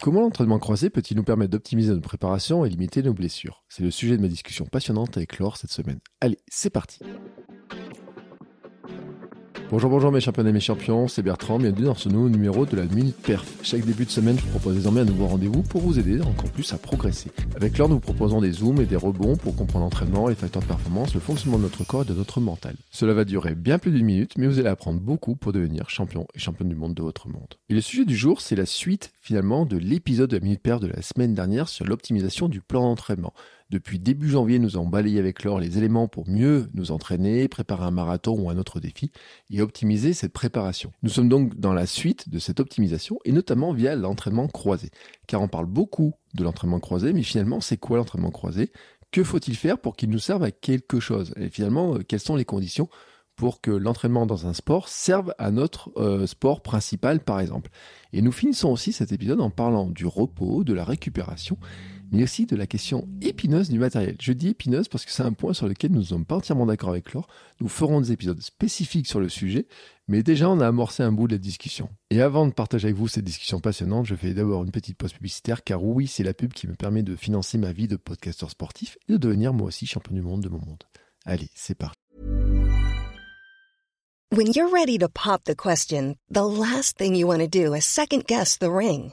Comment l'entraînement croisé peut-il nous permettre d'optimiser notre préparation et limiter nos blessures? C'est le sujet de ma discussion passionnante avec Laure cette semaine. Allez, c'est parti Bonjour, bonjour mes champions et mes champions, c'est Bertrand, bienvenue dans ce nouveau numéro de la Minute Perf. Chaque début de semaine, je vous propose désormais un nouveau rendez-vous pour vous aider encore plus à progresser. Avec Laure, nous vous proposons des zooms et des rebonds pour comprendre l'entraînement, les facteurs de performance, le fonctionnement de notre corps et de notre mental. Cela va durer bien plus d'une minute, mais vous allez apprendre beaucoup pour devenir champion et championne du monde de votre monde. Et le sujet du jour, c'est la suite finalement de l'épisode de la Minute Perf de la semaine dernière sur l'optimisation du plan d'entraînement. Depuis début janvier, nous avons balayé avec Laure les éléments pour mieux nous entraîner, préparer un marathon ou un autre défi et optimiser cette préparation. Nous sommes donc dans la suite de cette optimisation et notamment via l'entraînement croisé. Car on parle beaucoup de l'entraînement croisé, mais finalement, c'est quoi l'entraînement croisé? Que faut-il faire pour qu'il nous serve à quelque chose? Et finalement, euh, quelles sont les conditions pour que l'entraînement dans un sport serve à notre euh, sport principal, par exemple? Et nous finissons aussi cet épisode en parlant du repos, de la récupération mais aussi de la question épineuse du matériel. Je dis épineuse parce que c'est un point sur lequel nous ne sommes pas entièrement d'accord avec Laure. Nous ferons des épisodes spécifiques sur le sujet, mais déjà on a amorcé un bout de la discussion. Et avant de partager avec vous cette discussion passionnante, je fais d'abord une petite pause publicitaire, car oui, c'est la pub qui me permet de financer ma vie de podcasteur sportif et de devenir moi aussi champion du monde de mon monde. Allez, c'est parti. When you're ready to pop the question, the last thing you want to do is second guess the ring.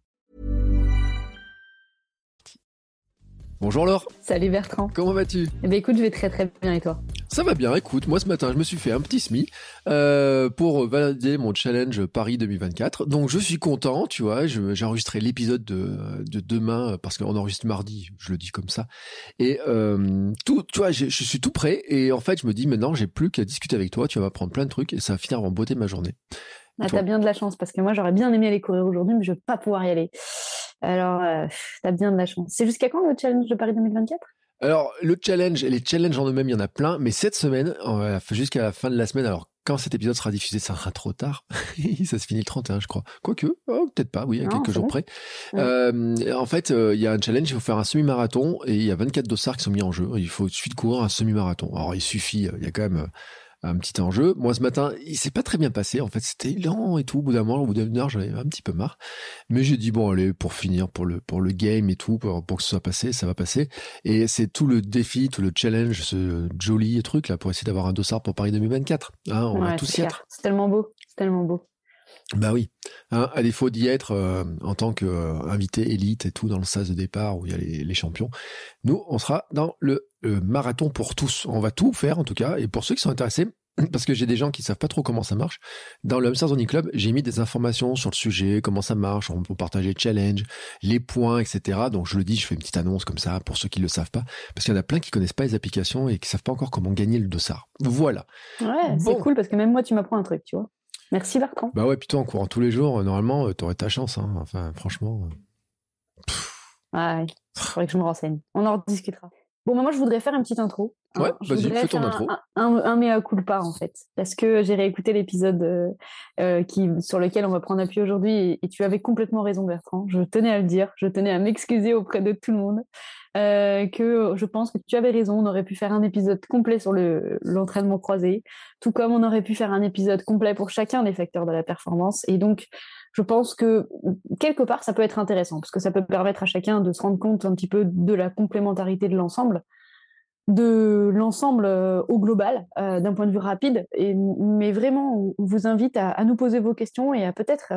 Bonjour Laure. Salut Bertrand. Comment vas-tu? Eh bien écoute, je vais très très bien et toi? Ça va bien, écoute, moi ce matin je me suis fait un petit SMI euh, pour valider mon challenge Paris 2024. Donc je suis content, tu vois, j'ai enregistré l'épisode de, de, demain parce qu'on enregistre mardi, je le dis comme ça. Et euh, tout, tu vois, je suis tout prêt et en fait je me dis maintenant j'ai plus qu'à discuter avec toi, tu vas m'apprendre plein de trucs et ça va finir en beauté ma journée. Ah, t'as bien de la chance parce que moi j'aurais bien aimé aller courir aujourd'hui mais je vais pas pouvoir y aller. Alors, euh, t'as bien de la chance. C'est jusqu'à quand le challenge de Paris 2024 alors, le challenge, et les challenges en eux-mêmes, il y en a plein, mais cette semaine, jusqu'à la fin de la semaine, alors quand cet épisode sera diffusé, ça sera trop tard. ça se finit le 31, je crois. Quoique, oh, peut-être pas, oui, à quelques jours près. Euh, en fait, euh, il y a un challenge, il faut faire un semi-marathon, et il y a 24 dossards qui sont mis en jeu. Il faut tout de suite courir un semi-marathon. Alors, il suffit, il y a quand même un petit enjeu. Moi, ce matin, il s'est pas très bien passé. En fait, c'était lent et tout. Au bout d'un moment, au bout d'une heure, j'en avais un petit peu marre. Mais j'ai dit, bon, allez, pour finir, pour le, pour le game et tout, pour, que ce soit passé, ça va passer. Et c'est tout le défi, tout le challenge, ce joli truc, là, pour essayer d'avoir un dossard pour Paris 2024. Hein, on va tous y être. C'est tellement beau. C'est tellement beau. Bah oui, hein, à défaut d'y être euh, en tant qu'invité euh, élite et tout dans le sas de départ où il y a les, champions, nous on sera dans le, marathon pour tous. On va tout faire en tout cas, et pour ceux qui sont intéressés, parce que j'ai des gens qui savent pas trop comment ça marche. Dans le Hamster Zone Club, j'ai mis des informations sur le sujet, comment ça marche, on peut partager le challenge, les points, etc. Donc je le dis, je fais une petite annonce comme ça pour ceux qui le savent pas, parce qu'il y en a plein qui connaissent pas les applications et qui savent pas encore comment gagner le dossard. Voilà. Ouais, c'est cool parce que même moi, tu m'apprends un truc, tu vois. Merci Bertrand. Bah ouais, putain, en courant tous les jours, euh, normalement, euh, t'aurais ta chance. Hein. Enfin, franchement. Euh, ouais, il faudrait que je me renseigne. On en rediscutera. Bon, bah, moi, je voudrais faire une petite intro. Hein. Ouais, vas-y, fais ton intro. Un, un, mea culpa, en fait. Parce que j'ai réécouté l'épisode qui, sur lequel on va prendre appui aujourd'hui et, tu avais complètement raison, Bertrand. Je tenais à le dire. Je tenais à m'excuser auprès de tout le monde. Euh, que je pense que tu avais raison, on aurait pu faire un épisode complet sur l'entraînement croisé, tout comme on aurait pu faire un épisode complet pour chacun des facteurs de la performance. Et donc, je pense que quelque part, ça peut être intéressant, parce que ça peut permettre à chacun de se rendre compte un petit peu de la complémentarité de l'ensemble de l'ensemble euh, au global, euh, d'un point de vue rapide. Mais vraiment, on vous invite à, nous poser vos questions et à peut-être,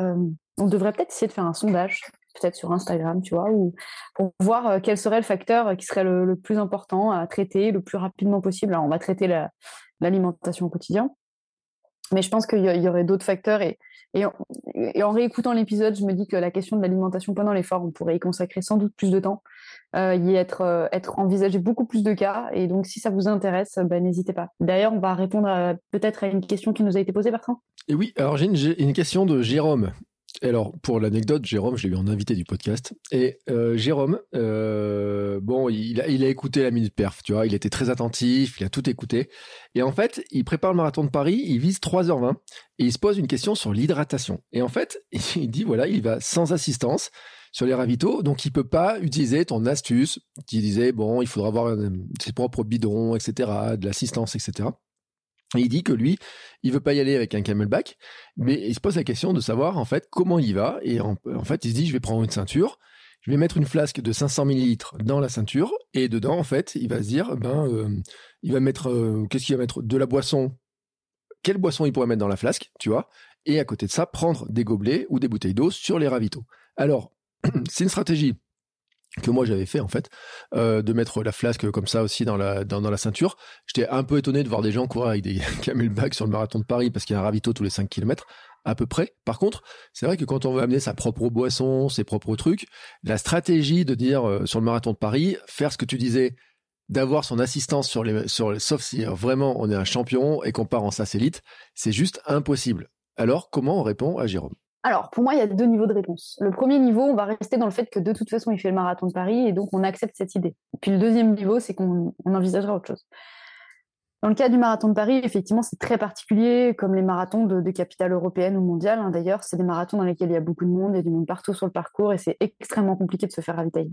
on devrait peut-être essayer de faire un sondage peut-être sur Instagram, tu vois, ou pour voir euh, quel serait le facteur qui serait le, plus important à traiter le plus rapidement possible. Alors, on va traiter l'alimentation au quotidien, mais je pense qu'il y, aurait d'autres facteurs. Et, en, réécoutant l'épisode, je me dis que la question de l'alimentation pendant l'effort, on pourrait y consacrer sans doute plus de temps, euh, y être, euh, envisagé beaucoup plus de cas. Et donc, si ça vous intéresse, ben, n'hésitez pas. D'ailleurs, on va répondre peut-être à une question qui nous a été posée, Bertrand? Et oui, alors j'ai une, question de Jérôme alors, pour l'anecdote, Jérôme, je l'ai eu en invité du podcast. Et euh, Jérôme, euh, bon, il a, il a écouté la minute perf, tu vois, il était très attentif, il a tout écouté. Et en fait, il prépare le marathon de Paris, il vise 3h20 et il se pose une question sur l'hydratation. Et en fait, il dit voilà, il va sans assistance sur les ravitaux, donc il peut pas utiliser ton astuce qui disait bon, il faudra avoir ses propres bidons, etc., de l'assistance, etc. Il dit que lui, il veut pas y aller avec un camelback, mais il se pose la question de savoir en fait comment il va. Et en, fait, il se dit je vais prendre une ceinture, je vais mettre une flasque de 500 millilitres dans la ceinture, et dedans en fait, il va se dire ben euh, il va mettre euh, qu'est-ce qu'il va mettre? De la boisson. Quelle boisson il pourrait mettre dans la flasque, tu vois? Et à côté de ça, prendre des gobelets ou des bouteilles d'eau sur les ravitaux. Alors, c'est une stratégie que moi j'avais fait en fait, euh, de mettre la flasque comme ça aussi dans la, dans, la ceinture. J'étais un peu étonné de voir des gens courir avec des camelbacks sur le marathon de Paris parce qu'il y a un ravito tous les 5 km à peu près. Par contre, c'est vrai que quand on veut amener sa propre boisson, ses propres trucs, la stratégie de dire euh, sur le marathon de Paris, faire ce que tu disais, d'avoir son assistance sur les, sur les, sauf si vraiment on est un champion et qu'on part en SAS élite, c'est juste impossible. Alors, comment on répond à Jérôme? Alors, pour moi, il y a deux niveaux de réponse. Le premier niveau, on va rester dans le fait que de toute façon, il fait le marathon de Paris et donc on accepte cette idée. Puis le deuxième niveau, c'est qu'on envisagera autre chose. Dans le cas du marathon de Paris, effectivement, c'est très particulier, comme les marathons de, capitale européenne ou mondiale. Hein. D'ailleurs, c'est des marathons dans lesquels il y a beaucoup de monde, il y a du monde partout sur le parcours et c'est extrêmement compliqué de se faire ravitailler.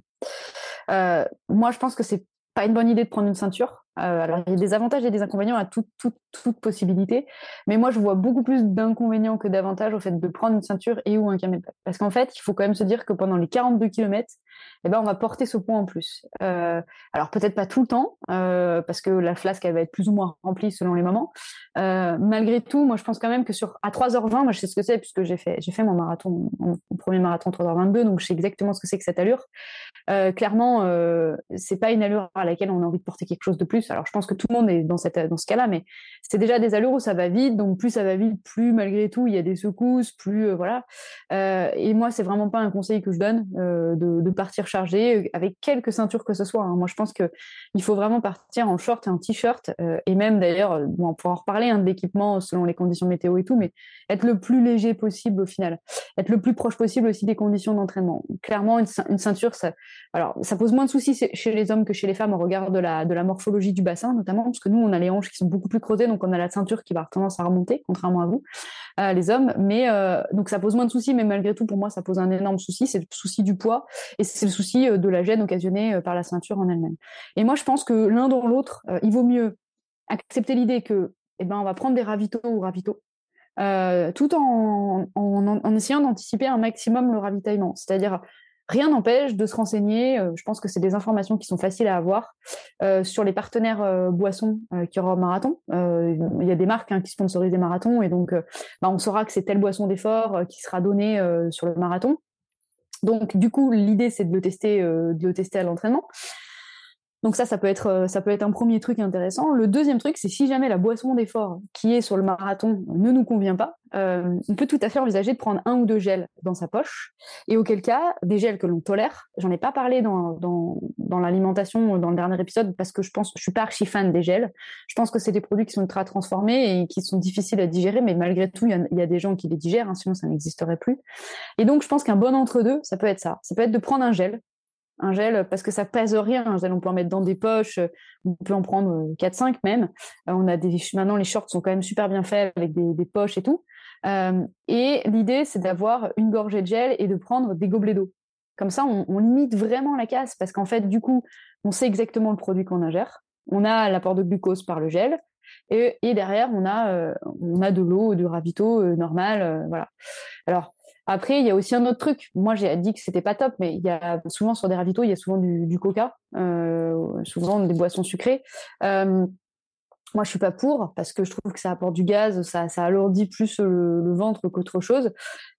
Euh, moi, je pense que c'est pas une bonne idée de prendre une ceinture. Euh, alors, il y a des avantages et des inconvénients à toute, toute, possibilité. Mais moi, je vois beaucoup plus d'inconvénients que d'avantages au fait de prendre une ceinture et ou un camelback. Parce qu'en fait, il faut quand même se dire que pendant les 42 km, eh ben, on va porter ce poids en plus. Euh, alors, peut-être pas tout le temps, euh, parce que la flasque, elle va être plus ou moins remplie selon les moments. Euh, malgré tout, moi, je pense quand même que sur, à 3h20, moi, je sais ce que c'est, puisque j'ai fait, j'ai fait mon marathon, mon, premier marathon 3h22, donc je sais exactement ce que c'est que cette allure. Clairement, c'est pas une allure à laquelle on a envie de porter quelque chose de plus alors, je pense que tout le monde est dans, cette, dans ce cas-là, mais c'est déjà des allures où ça va vite. Donc, plus ça va vite, plus malgré tout, il y a des secousses, plus voilà. Et moi, c'est vraiment pas un conseil que je donne euh, de, partir chargé avec quelques ceintures que ce soit. Hein. Moi, je pense que il faut vraiment partir en short et en t-shirt, et même d'ailleurs, on pourra en reparler hein, de l'équipement selon les conditions météo et tout, mais être le plus léger possible au final, être le plus proche possible aussi des conditions d'entraînement. Clairement, une, ceinture, ça, alors ça pose moins de soucis chez les hommes que chez les femmes au regard de la, de la morphologie du bassin notamment, parce que nous, on a les hanches qui sont beaucoup plus creusées, donc on a la ceinture qui va avoir tendance à remonter, contrairement à vous, euh, les hommes. Mais euh, donc ça pose moins de soucis, mais malgré tout, pour moi, ça pose un énorme souci. C'est le souci du poids et c'est le souci euh, de la gêne occasionnée par la ceinture en elle-même. Et moi, je pense que l'un dans l'autre, il vaut mieux accepter l'idée que, eh ben, on va prendre des ravitaux ou ravitaux. tout en, en essayant d'anticiper un maximum le ravitaillement. C'est-à-dire Rien n'empêche de se renseigner. Euh, je pense que c'est des informations qui sont faciles à avoir euh, sur les partenaires euh, boissons qui aura au marathon. Il y a des marques hein, qui sponsorisent des marathons et donc bah, on saura que c'est telle boisson d'effort qui sera donnée sur le marathon. Donc du coup, l'idée c'est de le tester, de le tester à l'entraînement. Donc ça, ça peut être, euh, ça peut être un premier truc intéressant. Le deuxième truc, c'est si jamais la boisson d'effort qui est sur le marathon ne nous convient pas, euh, on peut tout à fait envisager de prendre un ou deux gels dans sa poche. Et auquel cas, des gels que l'on tolère. J'en ai pas parlé dans, dans, dans l'alimentation dans le dernier épisode parce que je pense, je suis pas archi fan des gels. Je pense que c'est des produits qui sont ultra transformés et qui sont difficiles à digérer, mais malgré tout, il y, a des gens qui les digèrent, hein, sinon ça n'existerait plus. Et donc, je pense qu'un bon entre deux, ça peut être ça. Ça peut être de prendre un gel un gel parce que ça pèse rien. Un gel, on peut en mettre dans des poches, on peut en prendre 4-5 euh, même. Euh, on a des, maintenant, les shorts sont quand même super bien faits avec des, poches et tout. Euh, et l'idée, c'est d'avoir une gorgée de gel et de prendre des gobelets d'eau. Comme ça, on, limite vraiment la casse parce qu'en fait, du coup, on sait exactement le produit qu'on ingère. On a l'apport de glucose par le gel. Et, derrière, on a, on a de l'eau, du ravito normal. voilà. Alors, après, il y a aussi un autre truc. Moi, j'ai dit que c'était pas top, mais il y a souvent sur des ravitaux, il y a souvent du, coca, euh, souvent des boissons sucrées. Euh, moi, je suis pas pour parce que je trouve que ça apporte du gaz, ça, ça alourdit plus le, ventre qu'autre chose.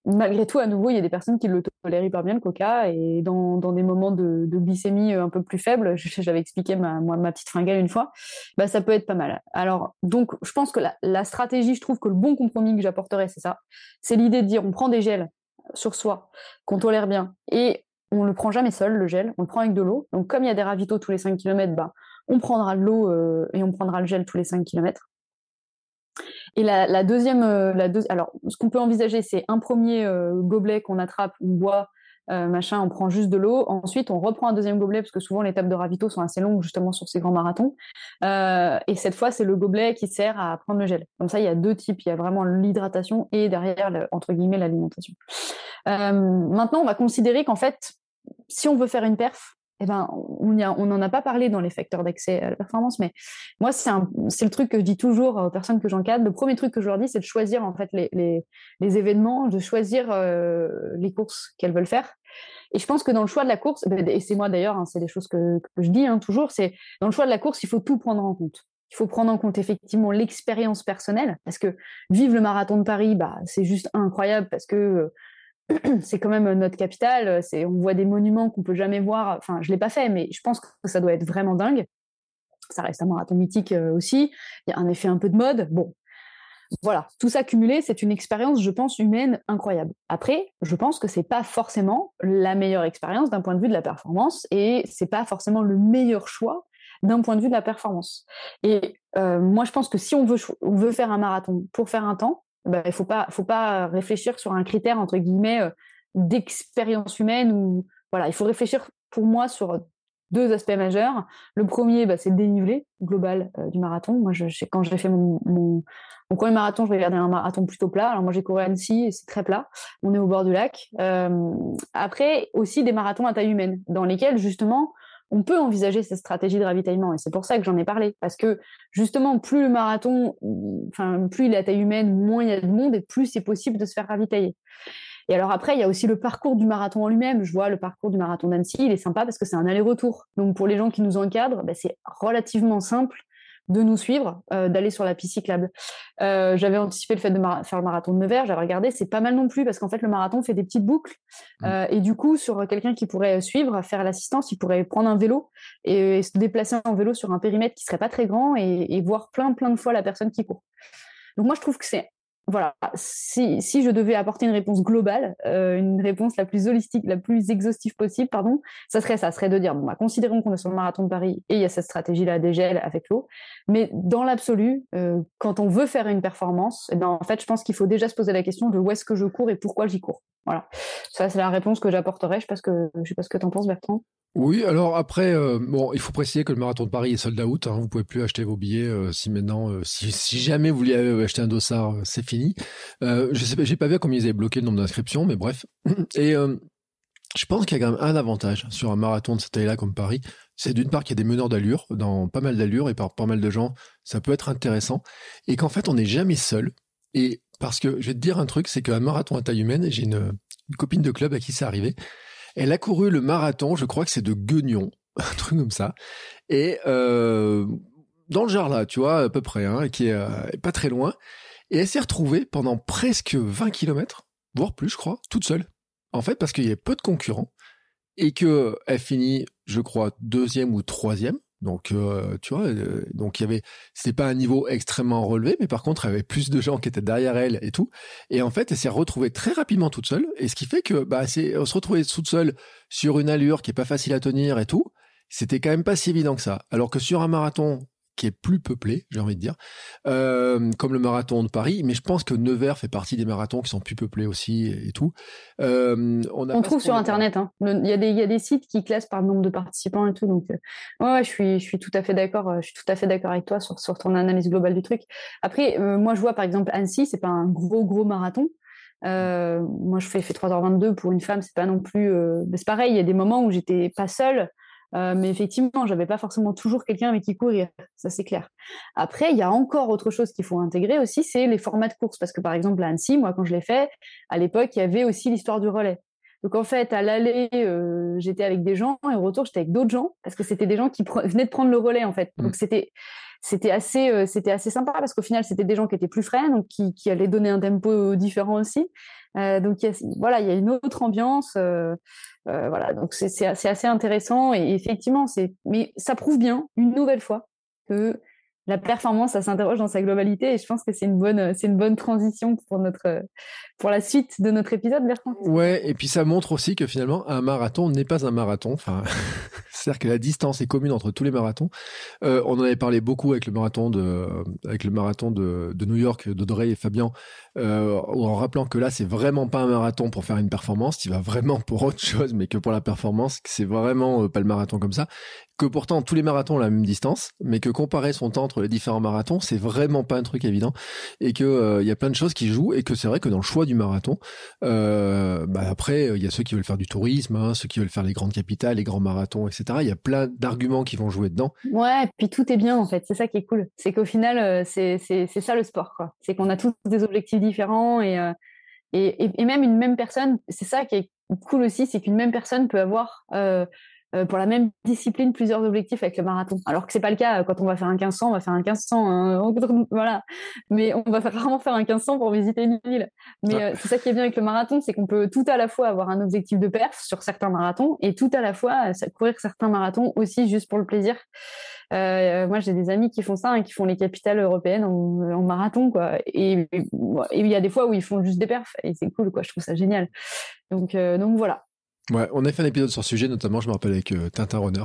Malgré tout, à nouveau, il y a des personnes qui le tolèrent hyper bien le coca et dans, des moments de, glycémie un peu plus faible, j'avais expliqué ma, petite fringale une fois, bah, ça peut être pas mal. Alors, donc, je pense que la, la stratégie, je trouve que le bon compromis que j'apporterais, c'est ça. C'est l'idée de dire, on prend des gels sur soi qu'on tolère bien et on le prend jamais seul, le gel, on le prend avec de l'eau. Donc, comme il y a des ravitaux tous les 5 km, bah, on prendra de l'eau euh, et on prendra le gel tous les 5 km. Et la, deuxième, euh, la alors ce qu'on peut envisager, c'est un premier euh, gobelet qu'on attrape, on boit machin, on prend juste de l'eau. Ensuite, on reprend un deuxième gobelet parce que souvent les tables de ravito sont assez longues justement sur ces grands marathons. et cette fois, c'est le gobelet qui sert à prendre le gel. Comme ça, il y a deux types. Il y a vraiment l'hydratation et derrière, entre guillemets, l'alimentation. maintenant, on va considérer qu'en fait, si on veut faire une perf, eh ben, on n'en a pas parlé dans les facteurs d'accès à la performance, mais moi, c'est le truc que je dis toujours aux personnes que j'encadre. Le premier truc que je leur dis, c'est de choisir en fait les, événements, de choisir euh, les courses qu'elles veulent faire. Et je pense que dans le choix de la course, ben, et c'est moi d'ailleurs, hein, c'est des choses que, je dis hein, toujours, c'est dans le choix de la course, il faut tout prendre en compte. Il faut prendre en compte effectivement l'expérience personnelle, parce que vivre le marathon de Paris, bah, c'est juste incroyable, parce que c'est quand même notre capitale. C'est, on voit des monuments qu'on peut jamais voir. Enfin, je l'ai pas fait, mais je pense que ça doit être vraiment dingue. Ça reste un marathon mythique euh, aussi. Il y a un effet un peu de mode. Bon, voilà, tout ça cumulé, c'est une expérience, je pense, humaine incroyable. Après, je pense que c'est pas forcément la meilleure expérience d'un point de vue de la performance et c'est pas forcément le meilleur choix d'un point de vue de la performance. Et euh, moi, je pense que si on veut faire un marathon pour faire un temps, bah, il faut pas, faut pas réfléchir sur un critère entre guillemets euh, d'expérience humaine ou voilà, il faut réfléchir pour moi sur deux aspects majeurs. Le premier, bah, c'est le dénivelé global euh, du marathon. Moi, je, quand j'ai fait mon, mon, premier marathon, je regardais un marathon plutôt plat. Alors moi, j'ai couru à Annecy c'est très plat. On est au bord du lac. Euh, après, aussi des marathons à taille humaine, dans lesquels justement on peut envisager cette stratégie de ravitaillement. Et c'est pour ça que j'en ai parlé. Parce que justement, plus le marathon, plus il à taille humaine, moins il y a de monde et plus c'est possible de se faire ravitailler. Et alors après, il y a aussi le parcours du marathon en lui-même. Je vois le parcours du marathon d'Annecy, il est sympa parce que c'est un aller-retour. Donc pour les gens qui nous encadrent, bah, c'est relativement simple de nous suivre, euh, d'aller sur la piste cyclable. Euh, j'avais anticipé le fait de faire le marathon de Nevers, j'avais regardé, c'est pas mal non plus parce qu'en fait le marathon fait des petites boucles mmh. euh, et du coup sur quelqu'un qui pourrait suivre, faire l'assistance, il pourrait prendre un vélo et, se déplacer en vélo sur un périmètre qui serait pas très grand et, et voir plein plein de fois la personne qui court. Donc moi je trouve que c'est voilà, si, si, je devais apporter une réponse globale, euh, une réponse la plus holistique, la plus exhaustive possible, pardon, ça serait ça, serait de dire, bon, bah, considérons qu'on est sur le marathon de Paris et il y a cette stratégie-là des gels avec l'eau, mais dans l'absolu, euh, quand on veut faire une performance, eh ben, en fait, je pense qu'il faut déjà se poser la question de où est-ce que je cours et pourquoi j'y cours. Voilà, ça c'est la réponse que j'apporterai. Je sais pas que je sais pas ce que tu en penses, Bertrand. Oui, alors après, euh, bon, il faut préciser que le marathon de Paris est sold out. Hein, vous pouvez plus acheter vos billets euh, si maintenant, euh, si, si, jamais vous vouliez acheter un dossard, c'est fini. je sais pas, j'ai pas vu combien ils avaient bloqué le nombre d'inscriptions, mais bref. Et je pense qu'il y a quand même un avantage sur un marathon de cette taille-là comme Paris, c'est d'une part qu'il y a des meneurs d'allure, dans pas mal d'allure et par pas mal de gens, ça peut être intéressant, et qu'en fait on n'est jamais seul. Et parce que je vais te dire un truc, c'est qu'un marathon à taille humaine, j'ai une, une copine de club à qui c'est arrivé. Elle a couru le marathon, je crois que c'est de Guignon, un truc comme ça. Et euh, dans le genre là, tu vois, à peu près, hein, qui est euh, pas très loin. Et elle s'est retrouvée pendant presque 20 km, voire plus, je crois, toute seule. En fait, parce qu'il y a peu de concurrents et que elle finit, je crois, deuxième ou troisième. Donc, euh, tu vois, euh, donc il y avait, c'était pas un niveau extrêmement relevé, mais par contre, il y avait plus de gens qui étaient derrière elle et tout. Et en fait, elle s'est retrouvée très rapidement toute seule. Et ce qui fait que, bah, c'est, se retrouvait toute seule sur une allure qui est pas facile à tenir et tout. C'était quand même pas si évident que ça. Alors que sur un marathon qui est plus peuplé, j'ai envie de dire, euh, comme le marathon de Paris. Mais je pense que Nevers fait partie des marathons qui sont plus peuplés aussi et, tout. Euh, on, trouve sur Internet. Hein. Il, y a des, il y a des sites qui classent par nombre de participants et tout. Donc, euh, ouais, je suis, je suis tout à fait d'accord. Je suis tout à fait d'accord avec toi sur, sur ton analyse globale du truc. Après, moi, je vois par exemple Annecy, c'est pas un gros gros marathon. moi, je fais, fais 3h22 pour une femme, c'est pas non plus. c'est pareil, il y a des moments où j'étais pas seule. Euh, mais effectivement, j'avais pas forcément toujours quelqu'un avec qui courir, ça c'est clair. Après, il y a encore autre chose qu'il faut intégrer aussi, c'est les formats de course. Parce que par exemple, à Annecy, moi quand je l'ai fait, à l'époque, il y avait aussi l'histoire du relais. Donc en fait, à l'aller, euh, j'étais avec des gens et au retour, j'étais avec d'autres gens parce que c'était des gens qui venaient de prendre le relais en fait. Donc mmh. c'était c'était assez euh, c'était assez sympa parce qu'au final, c'était des gens qui étaient plus frais, donc qui, qui allaient donner un tempo différent aussi. Euh, donc voilà, il y a une autre ambiance. Euh, euh, voilà, donc c'est assez, intéressant et effectivement, c'est mais ça prouve bien une nouvelle fois que la performance, ça s'interroge dans sa globalité et je pense que c'est une bonne, c'est une bonne transition pour notre, pour la suite de notre épisode, Bertrand. Ouais, et puis ça montre aussi que finalement, un marathon n'est pas un marathon. C'est-à-dire que la distance est commune entre tous les marathons. On en avait parlé beaucoup avec le marathon de, avec le marathon de, de New York d'Audrey et Fabien, euh, en rappelant que là, c'est vraiment pas un marathon pour faire une performance. Tu vas vraiment pour autre chose, mais que pour la performance, c'est vraiment euh, pas le marathon comme ça que pourtant tous les marathons ont la même distance, mais que comparer son temps entre les différents marathons, c'est vraiment pas un truc évident, et que euh, il y a plein de choses qui jouent, et que c'est vrai que dans le choix du marathon, euh, bah après il y a ceux qui veulent faire du tourisme, hein, ceux qui veulent faire les grandes capitales, les grands marathons, etc. Il y a plein d'arguments qui vont jouer dedans. Ouais, puis tout est bien en fait, c'est ça qui est cool, c'est qu'au final euh, c'est ça le sport quoi, c'est qu'on a tous des objectifs différents et euh, et, et, même une même personne, c'est ça qui est cool aussi, c'est qu'une même personne peut avoir euh, euh, pour la même discipline plusieurs objectifs avec le marathon. Alors que c'est pas le cas quand on va faire un 1500, on va faire un 1500, hein. voilà. Mais on va rarement faire un 1500 pour visiter une ville. Mais euh, c'est ça qui est bien avec le marathon, c'est qu'on peut tout à la fois avoir un objectif de perf sur certains marathons et tout à la fois courir certains marathons aussi juste pour le plaisir. Euh, moi, j'ai des amis qui font ça, hein, qui font les capitales européennes en, marathon, quoi. Et il y a des fois où ils font juste des perfs et c'est cool, quoi. Je trouve ça génial. Donc, donc voilà. Ouais, on a fait un épisode sur ce sujet, notamment, je me rappelle avec euh, Tintin Runner,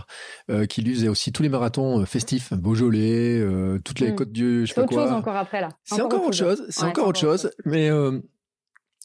euh, qui lui faisait aussi tous les marathons euh, festifs, Beaujolais, toutes les mmh. côtes du, je sais pas quoi. C'est autre chose encore après là. C'est encore, autre chose, c'est encore autre chose, mais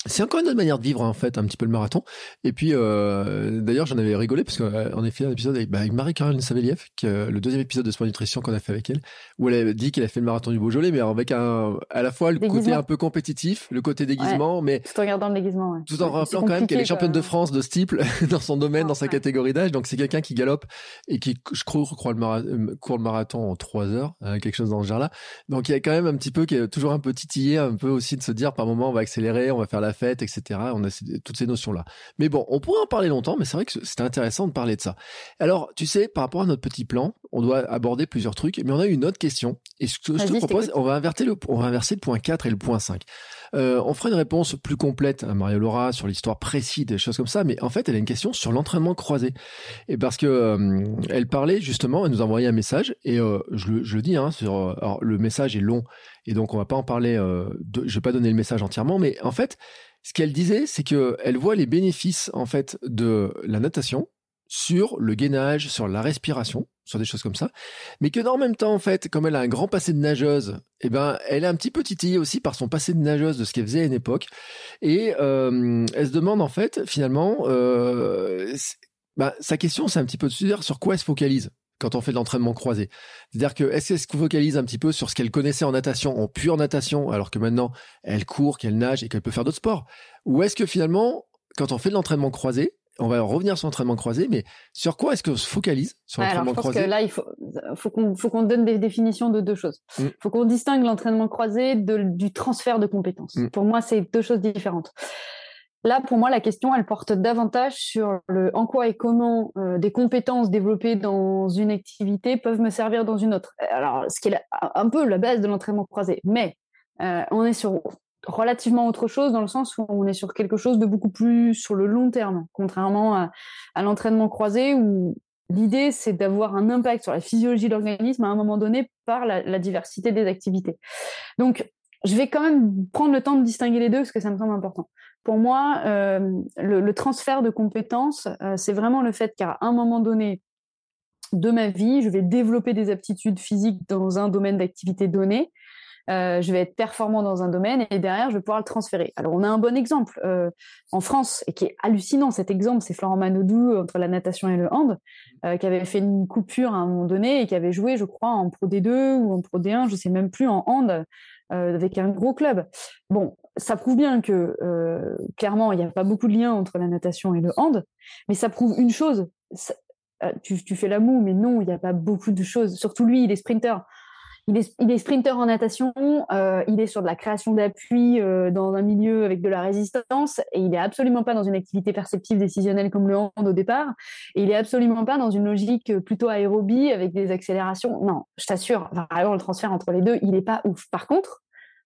c'est encore une autre manière de vivre en fait un petit peu le marathon. Et puis euh, d'ailleurs j'en avais rigolé parce qu'en effet un épisode avec, bah, avec Marie-Caroline Saveliev, qui, le deuxième épisode de Sport Nutrition qu'on a fait avec elle, où elle a dit qu'elle a fait le marathon du Beaujolais, mais avec un, à la fois le côté un peu compétitif, le côté déguisement, mais tout en regardant le déguisement, ouais. tout en rappelant quand même qu'elle est championne de France de steeple dans son domaine, dans sa catégorie d'âge. Donc c'est quelqu'un qui galope et qui, je crois, court le, marathon, court le marathon en trois heures, hein, quelque chose dans ce genre-là. Donc il y a quand même un petit peu qui est toujours un peu titillé, un peu aussi de se dire par moment on va accélérer, on va faire la fête, etc on a toutes ces notions-là. Mais bon, on pourrait en parler longtemps, mais c'est vrai que c'est intéressant de parler de ça. Alors, tu sais, par rapport à notre petit plan, on doit aborder plusieurs trucs, mais on a une autre question. Et ce que je te propose, on va, inverser le, on va inverser le point 4 et le point 5. Euh, on fera une réponse plus complète à Maria Laura sur l'histoire précise, des choses comme ça, mais en fait, elle a une question sur l'entraînement croisé. Et parce que euh, elle parlait justement, elle nous a envoyé un message, et euh, je, le, dis, hein, sur, alors, le message est long, et donc on va pas en parler, de, je vais pas donner le message entièrement, mais en fait, ce qu'elle disait, c'est que elle voit les bénéfices en fait de la natation sur le gainage, sur la respiration, sur des choses comme ça, mais que dans le même temps en fait, comme elle a un grand passé de nageuse, eh ben elle est un petit peu titillée aussi par son passé de nageuse de ce qu'elle faisait à une époque, et euh, elle se demande en fait finalement, euh, bah, sa question c'est un petit peu de se dire sur quoi elle se focalise quand on fait de l'entraînement croisé. C'est-à-dire que est-ce qu'elle focalise un petit peu sur ce qu'elle connaissait en natation, en pure natation, alors que maintenant elle court, qu'elle nage et qu'elle peut faire d'autres sports? Ou est-ce que finalement, quand on fait de l'entraînement croisé, on va revenir sur l'entraînement croisé, mais sur quoi est-ce qu'on se focalise sur l'entraînement croisé que là, il faut, faut qu'on faut qu'on donne des définitions de deux choses. Il mm. faut qu'on distingue l'entraînement croisé du transfert de compétences. Mm. Pour moi, c'est deux choses différentes. Là, pour moi, la question, elle porte davantage sur le en quoi et comment euh, des compétences développées dans une activité peuvent me servir dans une autre. Alors, ce qui est un peu la base de l'entraînement croisé. Mais euh, on est sur relativement autre chose dans le sens où on est sur quelque chose de beaucoup plus sur le long terme, contrairement à, l'entraînement croisé où l'idée c'est d'avoir un impact sur la physiologie de l'organisme à un moment donné par la diversité des activités. Donc, je vais quand même prendre le temps de distinguer les deux parce que ça me semble important pour moi, euh, le, transfert de compétences, euh, c'est vraiment le fait qu'à un moment donné de ma vie, je vais développer des aptitudes physiques dans un domaine d'activité donné. Euh, je vais être performant dans un domaine et derrière, je vais pouvoir le transférer. Alors, on a un bon exemple en France et qui est hallucinant. Cet exemple, c'est Florent Manodou entre la natation et le hand, qui avait fait une coupure à un moment donné et qui avait joué, je crois, en Pro D2 ou en Pro D1, je sais même plus, en hand avec un gros club. Bon, ça prouve bien que euh, clairement, il n'y a pas beaucoup de liens entre la natation et le hand, mais ça prouve une chose. Euh, tu, fais la moue, mais non, il n'y a pas beaucoup de choses. Surtout lui, il est sprinter. Il est, il est sprinter en natation, euh, il est sur de la création d'appui dans un milieu avec de la résistance, et il est absolument pas dans une activité perceptive décisionnelle comme le hand au départ, et il est absolument pas dans une logique plutôt aérobie avec des accélérations. Non, je t'assure, vraiment le transfert entre les deux, il n'est pas ouf. Par contre,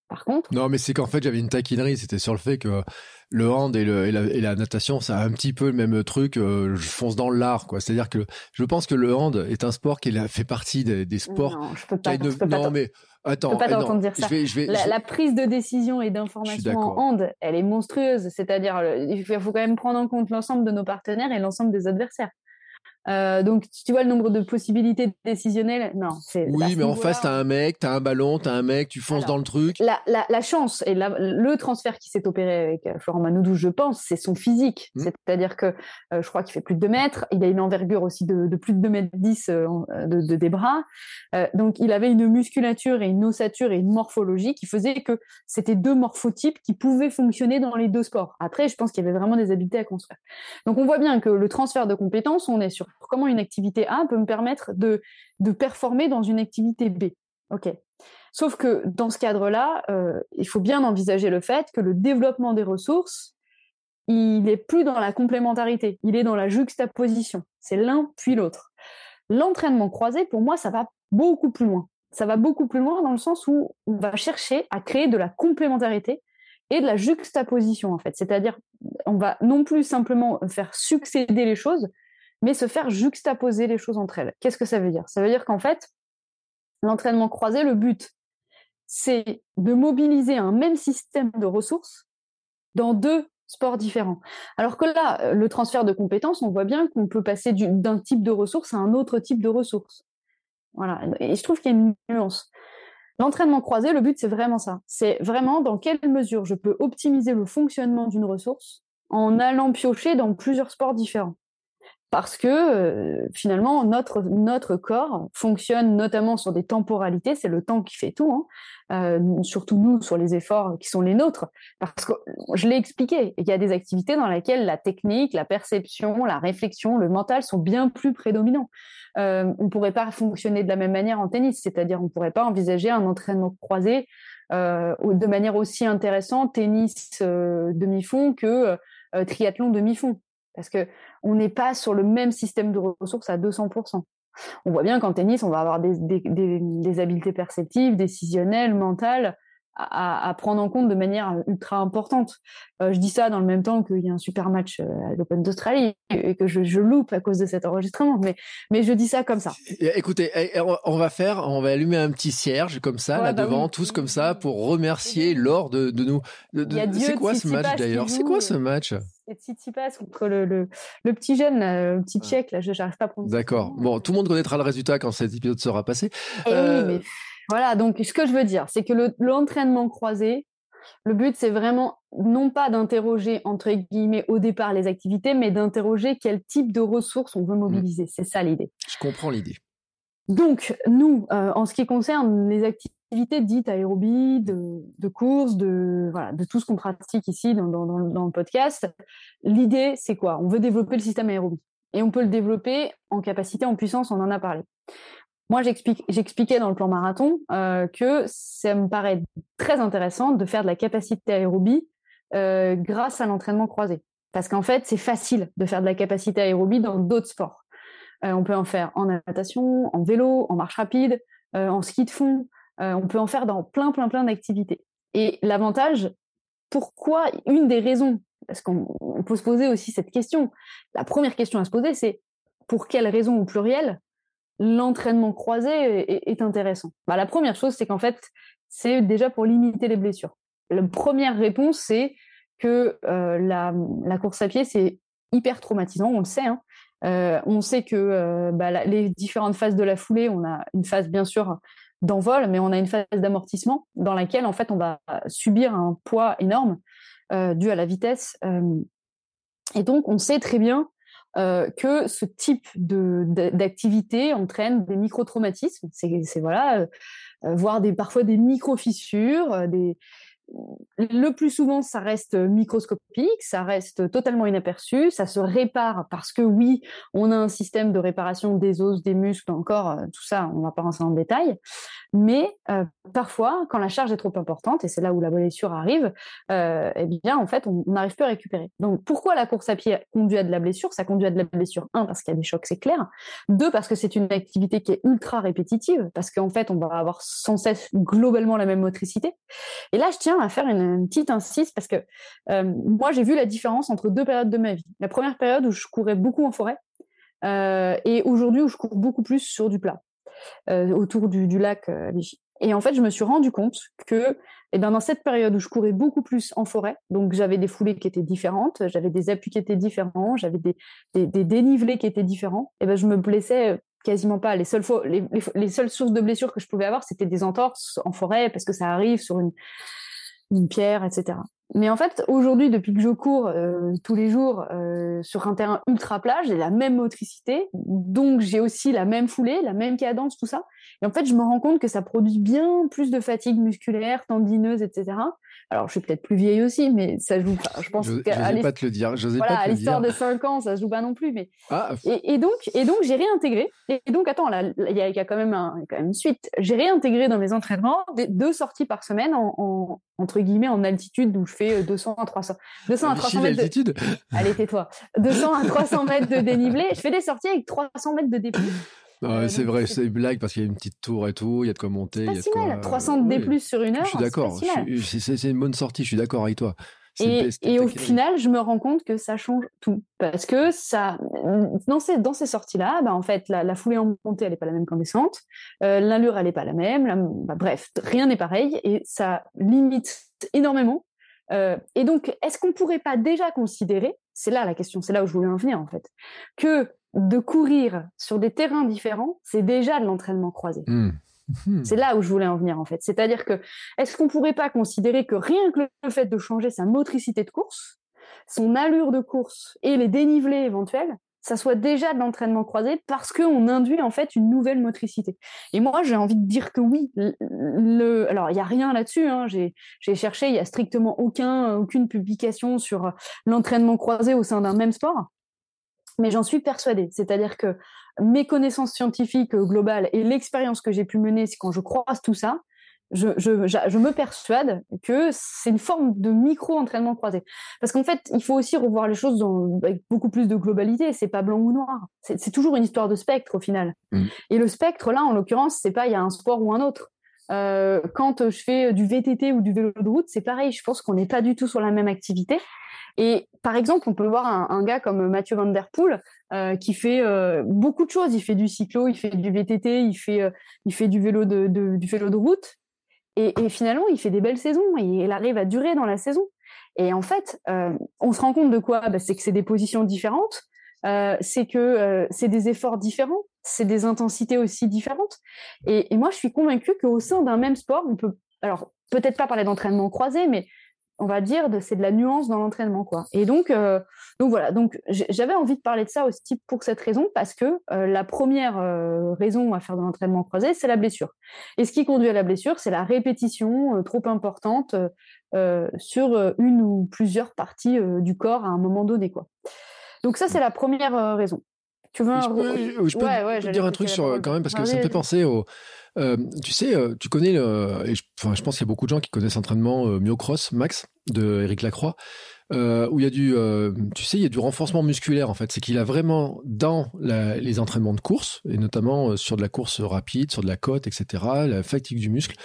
Par contre. Non, mais c'est qu'en fait, j'avais une taquinerie. C'était sur le fait que le hand et, le, et, la, et la, natation, ça a un petit peu le même truc. Euh, je fonce dans l'art, quoi. C'est-à-dire que je pense que le hand est un sport qui fait partie des, des sports. Non, je peux pas. Une... Je peux non, pas mais attends. Je peux pas non, t'entendre dire ça. Je vais, je vais, la, la, prise de décision et d'information en hand, elle est monstrueuse. C'est-à-dire, il faut quand même prendre en compte l'ensemble de nos partenaires et l'ensemble des adversaires. Euh, donc, tu vois le nombre de possibilités décisionnelles? Non, c'est. Oui, mais en face, t'as un mec, t'as un ballon, t'as un mec, tu fonces Alors, dans le truc. La, la, la chance et la, le transfert qui s'est opéré avec euh, Florent Manoudou, je pense, c'est son physique. Mmh. C'est-à-dire que euh, je crois qu'il fait plus de 2 mètres. Il a une envergure aussi de, de plus de 2 mètres 10 euh, de, de, des bras. Donc, il avait une musculature et une ossature et une morphologie qui faisait que c'était deux morphotypes qui pouvaient fonctionner dans les deux sports. Après, je pense qu'il y avait vraiment des habiletés à construire. Donc, on voit bien que le transfert de compétences, on est sur comment une activité A peut me permettre de, de performer dans une activité B. OK. Sauf que dans ce cadre-là, euh, il faut bien envisager le fait que le développement des ressources, il est plus dans la complémentarité, il est dans la juxtaposition. C'est l'un puis l'autre. L'entraînement croisé, pour moi, ça va beaucoup plus loin. Ça va beaucoup plus loin dans le sens où on va chercher à créer de la complémentarité et de la juxtaposition, en fait. C'est-à-dire, on va non plus simplement faire succéder les choses, mais se faire juxtaposer les choses entre elles. Qu'est-ce que ça veut dire? Ça veut dire qu'en fait, l'entraînement croisé, le but, c'est de mobiliser un même système de ressources dans deux sports différents. Alors que là, le transfert de compétences, on voit bien qu'on peut passer d'un type de ressources à un autre type de ressources. Voilà. Et je trouve qu'il y a une nuance. L'entraînement croisé, le but, c'est vraiment ça. C'est vraiment dans quelle mesure je peux optimiser le fonctionnement d'une ressource en allant piocher dans plusieurs sports différents parce que euh, finalement notre notre corps fonctionne notamment sur des temporalités, c'est le temps qui fait tout, hein, euh, surtout nous sur les efforts qui sont les nôtres, parce que je l'ai expliqué, il y a des activités dans lesquelles la technique, la perception, la réflexion, le mental sont bien plus prédominants. Euh, on pourrait pas fonctionner de la même manière en tennis, c'est-à-dire on pourrait pas envisager un entraînement croisé euh, de manière aussi intéressante tennis euh, demi-fond que euh, triathlon demi-fond. Parce que on n'est pas sur le même système de ressources à 200%. On voit bien qu'en tennis, on va avoir des, habiletés perceptives, décisionnelles, mentales à, à, prendre en compte de manière ultra importante. Euh, je dis ça dans le même temps qu'il y a un super match à l'Open d'Australie et que je, je, loupe à cause de cet enregistrement, mais, mais je dis ça comme ça. Écoutez, on va faire, on va allumer un petit cierge comme ça, Ouais, là bah devant, oui. tous comme ça, pour remercier Laure de, de nous. C'est quoi ce match d'ailleurs? C'est quoi ce match? Tsitsipas contre le, le, le petit jeune, là, le petit Ouais. tchèque, là, je n'arrive pas à prononcer. D'accord. Bon, tout le monde connaîtra le résultat quand cet épisode sera passé. Eh Euh, oui, mais voilà, donc ce que je veux dire, c'est que le- l'entraînement croisé, le but, c'est vraiment non pas d'interroger, entre guillemets, au départ les activités, mais d'interroger quel type de ressources on veut mobiliser. C'est ça l'idée. Je comprends l'idée. Donc, nous, euh, en ce qui concerne les activités dites aérobie, de, de course, de, voilà, de tout ce qu'on pratique ici dans, dans le podcast, l'idée, c'est quoi? On veut développer le système aérobie. Et on peut le développer en capacité, en puissance, on en a parlé. Moi, j'expliquais dans le plan marathon euh, que ça me paraît très intéressant de faire de la capacité aérobie euh, grâce à l'entraînement croisé. Parce qu'en fait, c'est facile de faire de la capacité aérobie dans d'autres sports. Euh, on peut en faire en natation, en vélo, en marche rapide, en ski de fond. On peut en faire dans plein, plein, plein d'activités. Et l'avantage, pourquoi une des raisons, parce qu'on on peut se poser aussi cette question. La première question à se poser, c'est pour quelle raison au pluriel l'entraînement croisé est, intéressant bah, La première chose, c'est qu'en fait, c'est déjà pour limiter les blessures. La première réponse, c'est que euh, la, course à pied, c'est hyper traumatisant, on le sait. Hein. Euh, on sait que euh, bah, les différentes phases de la foulée, on a une phase bien sûr d'envol, mais on a une phase d'amortissement dans laquelle en fait on va subir un poids énorme dû à la vitesse. et donc on sait très bien euh, que ce type de d'activité entraîne des micro-traumatismes. C'est voilà, euh, voire des parfois des micro-fissures, euh, des le plus souvent, ça reste microscopique, ça reste totalement inaperçu, ça se répare parce que oui, on a un système de réparation des os, des muscles, encore euh, tout ça, on va pas rentrer en détail. Mais euh, parfois, quand la charge est trop importante, et c'est là où la blessure arrive, euh, eh bien, en fait, on n'arrive plus à récupérer. Donc, pourquoi la course à pied conduit à de la blessure? Ça conduit à de la blessure, un, parce qu'il y a des chocs, c'est clair. Deux, parce que c'est une activité qui est ultra répétitive, parce qu'en fait, on va avoir sans cesse globalement la même motricité. Et là, je tiens à faire une, petite insiste parce que euh, moi, j'ai vu la différence entre deux périodes de ma vie. La première période où je courais beaucoup en forêt euh, et aujourd'hui où je cours beaucoup plus sur du plat, euh, autour du, lac. Et en fait, je me suis rendu compte que eh ben, dans cette période où je courais beaucoup plus en forêt, donc j'avais des foulées qui étaient différentes, j'avais des appuis qui étaient différents, j'avais des, des, dénivelés qui étaient différents, et ben, je me blessais quasiment pas. Les seules, les, les, seules sources de blessures que je pouvais avoir, c'était des entorses en forêt, parce que ça arrive sur une, une pierre, etc. Mais en fait, aujourd'hui, depuis que je cours euh, tous les jours euh, sur un terrain ultra plat, j'ai la même motricité, donc j'ai aussi la même foulée, la même cadence, tout ça. Et en fait, je me rends compte que ça produit bien plus de fatigue musculaire, tendineuse, etc. Alors, je suis peut-être plus vieille aussi, mais ça joue pas. Je pense je, pas te le dire. Voilà, à l'histoire de 5 ans, ça joue pas non plus. Mais ah. et, donc, et donc, j'ai réintégré. Et donc, attends, il y, a quand même un, quand même une suite. J'ai réintégré dans mes entraînements deux sorties par semaine en, entre guillemets en altitude où je fais 200 à 300 200 à 300 mètres d'altitude. Allez, tais-toi. 200 à 300 mètres de dénivelé. Je fais des sorties avec 300 mètres de dénivelé. Euh, c'est vrai, c'est une blague parce qu'il y a une petite tour et tout, il y a de quoi monter. Pas si mal, 300 D plus sur une heure. Je suis d'accord, c'est une bonne sortie, je suis d'accord avec toi. Et, au final, je me rends compte que ça change tout. Parce que ça, dans ces, dans ces sorties-là, bah, en fait, la, foulée en montée, elle n'est pas la même qu'en descente. Euh, L'allure, elle n'est pas la même. Bah, bref, rien n'est pareil. Et ça limite énormément. Euh, et donc, est-ce qu'on pourrait pas déjà considérer, c'est là la question, c'est là où je voulais en venir en fait, que de courir sur des terrains différents, c'est déjà de l'entraînement croisé. Hmm. Hmm. C'est là où je voulais en venir en fait. C'est-à-dire que est-ce qu'on pourrait pas considérer que rien que le fait de changer sa motricité de course, son allure de course et les dénivelés éventuels, ça soit déjà de l'entraînement croisé parce qu'on induit en fait une nouvelle motricité? Et moi, j'ai envie de dire que oui. Le, alors, il n'y a rien là-dessus. Hein. J'ai cherché, il n'y a strictement aucun, aucune publication sur l'entraînement croisé au sein d'un même sport mais j'en suis persuadée. C'est-à-dire que mes connaissances scientifiques globales et l'expérience que j'ai pu mener, c'est quand je croise tout ça, je, je, je me persuade que c'est une forme de micro-entraînement croisé. Parce qu'en fait, il faut aussi revoir les choses dans, avec beaucoup plus de globalité. C'est pas blanc ou noir. C'est toujours une histoire de spectre au final. Mmh. Et le spectre, là, en l'occurrence, c'est pas il y a un sport ou un autre. Euh, quand je fais du VTT ou du vélo de route, c'est pareil. Je pense qu'on n'est pas du tout sur la même activité. Et par exemple, on peut voir un, gars comme Mathieu Van Der Poel euh, qui fait euh, beaucoup de choses. Il fait du cyclo, il fait du VTT, il fait, euh, il fait du vélo de, du vélo de route. Et, finalement, il fait des belles saisons. Et il arrive à durer dans la saison. Et en fait, on se rend compte de quoi? Bah, C'est que c'est des positions différentes. c'est que c'est des efforts différents, c'est des intensités aussi différentes. Et, et moi, je suis convaincue qu'au sein d'un même sport, on peut, alors peut-être pas parler d'entraînement croisé, mais on va dire, c'est de la nuance dans l'entraînement, quoi. Et donc, euh, donc voilà. Donc j'avais envie de parler de ça aussi pour cette raison, parce que euh, la première euh, raison à faire de l'entraînement croisé, c'est la blessure. Et ce qui conduit à la blessure, c'est la répétition trop importante sur une ou plusieurs parties du corps à un moment donné, quoi. Donc ça, c'est la première raison. Tu veux je peux, je peux dire un truc sur quand même parce que ça me fait penser au euh, tu sais, euh, tu connais, et je, enfin, je pense qu'il y a beaucoup de gens qui connaissent l'entraînement euh, Myocross Max de Eric Lacroix, où il y a du, tu sais, il y a du renforcement musculaire en fait. C'est qu'il a vraiment dans les entraînements de course et notamment sur de la course rapide, sur de la côte, etc., la fatigue du muscle.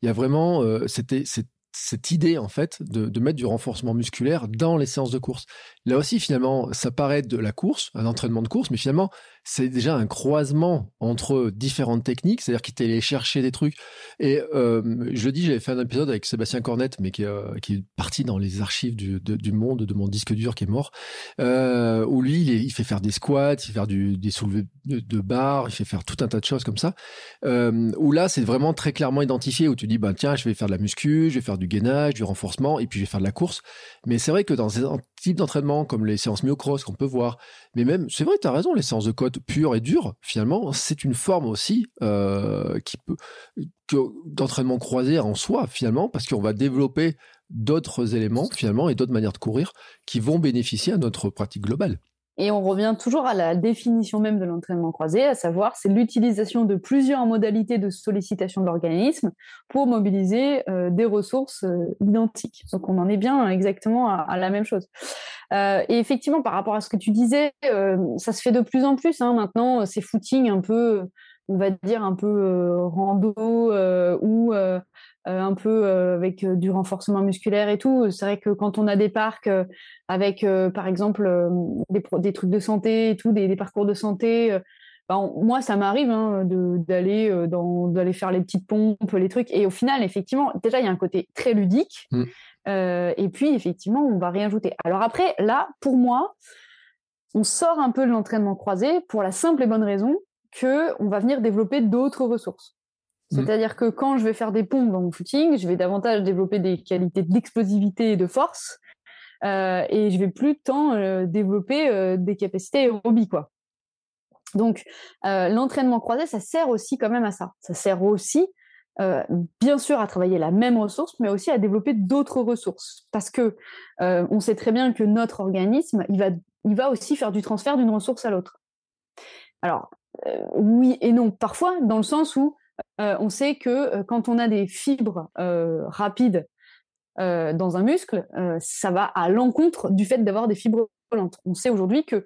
Il y a vraiment, c'était, cette idée en fait de, mettre du renforcement musculaire dans les séances de course. Là aussi finalement ça paraît de la course, un entraînement de course, mais finalement c'est déjà un croisement entre différentes techniques, c'est-à-dire qu'il allé chercher des trucs. Et euh, je dis, j'avais fait un épisode avec Sébastien Cornette, mais qui, euh, est parti dans les archives du, monde de mon disque dur qui est mort, euh, où lui il, il, fait faire des squats, il fait faire du, des soulevés de, barres, il fait faire tout un tas de choses comme ça. Euh, où là, c'est vraiment très clairement identifié, où tu dis, bah, tiens, je vais faire de la muscu, je vais faire du gainage, du renforcement, et puis je vais faire de la course. Mais c'est vrai que dans un type d'entraînement, comme les séances myocross qu'on peut voir, mais même, c'est vrai, tu as raison, les séances de côte pures et dures, finalement, c'est une forme aussi euh, qui peut d'entraînement croisé en soi, finalement, parce qu'on va développer d'autres éléments, finalement, et d'autres manières de courir qui vont bénéficier à notre pratique globale. Et on revient toujours à la définition même de l'entraînement croisé, à savoir c'est l'utilisation de plusieurs modalités de sollicitation de l'organisme pour mobiliser euh, des ressources euh, identiques. Donc on en est bien exactement à, la même chose. Euh, et effectivement, par rapport à ce que tu disais, ça se fait de plus en plus. Hein, maintenant, ces footings un peu, on va dire un peu rando ou un peu euh, avec euh, du renforcement musculaire et tout. C'est vrai que quand on a des parcs avec, par exemple, des, trucs de santé et tout, des, parcours de santé, ben, moi, ça m'arrive hein, d'aller d'aller faire les petites pompes, les trucs. Et au final, effectivement, déjà, il y a un côté très ludique. Mmh. et puis, effectivement, on va rien ajouter. Alors après, là, pour moi, on sort un peu de l'entraînement croisé pour la simple et bonne raison que on va venir développer d'autres ressources. Mmh. C'est-à-dire que quand je vais faire des pompes dans mon footing, je vais davantage développer des qualités d'explosivité et de force, euh, et je vais plus tant euh, développer euh, des capacités aérobies, quoi. Donc, l'entraînement croisé, ça sert aussi quand même à ça. Ça sert aussi, bien sûr, à travailler la même ressource, mais aussi à développer d'autres ressources, parce que on sait très bien que notre organisme, il va, il va aussi faire du transfert d'une ressource à l'autre. Alors, oui et non, parfois, dans le sens où euh, on sait que euh, quand on a des fibres euh, rapides dans un muscle, ça va à l'encontre du fait d'avoir des fibres lentes. On sait aujourd'hui que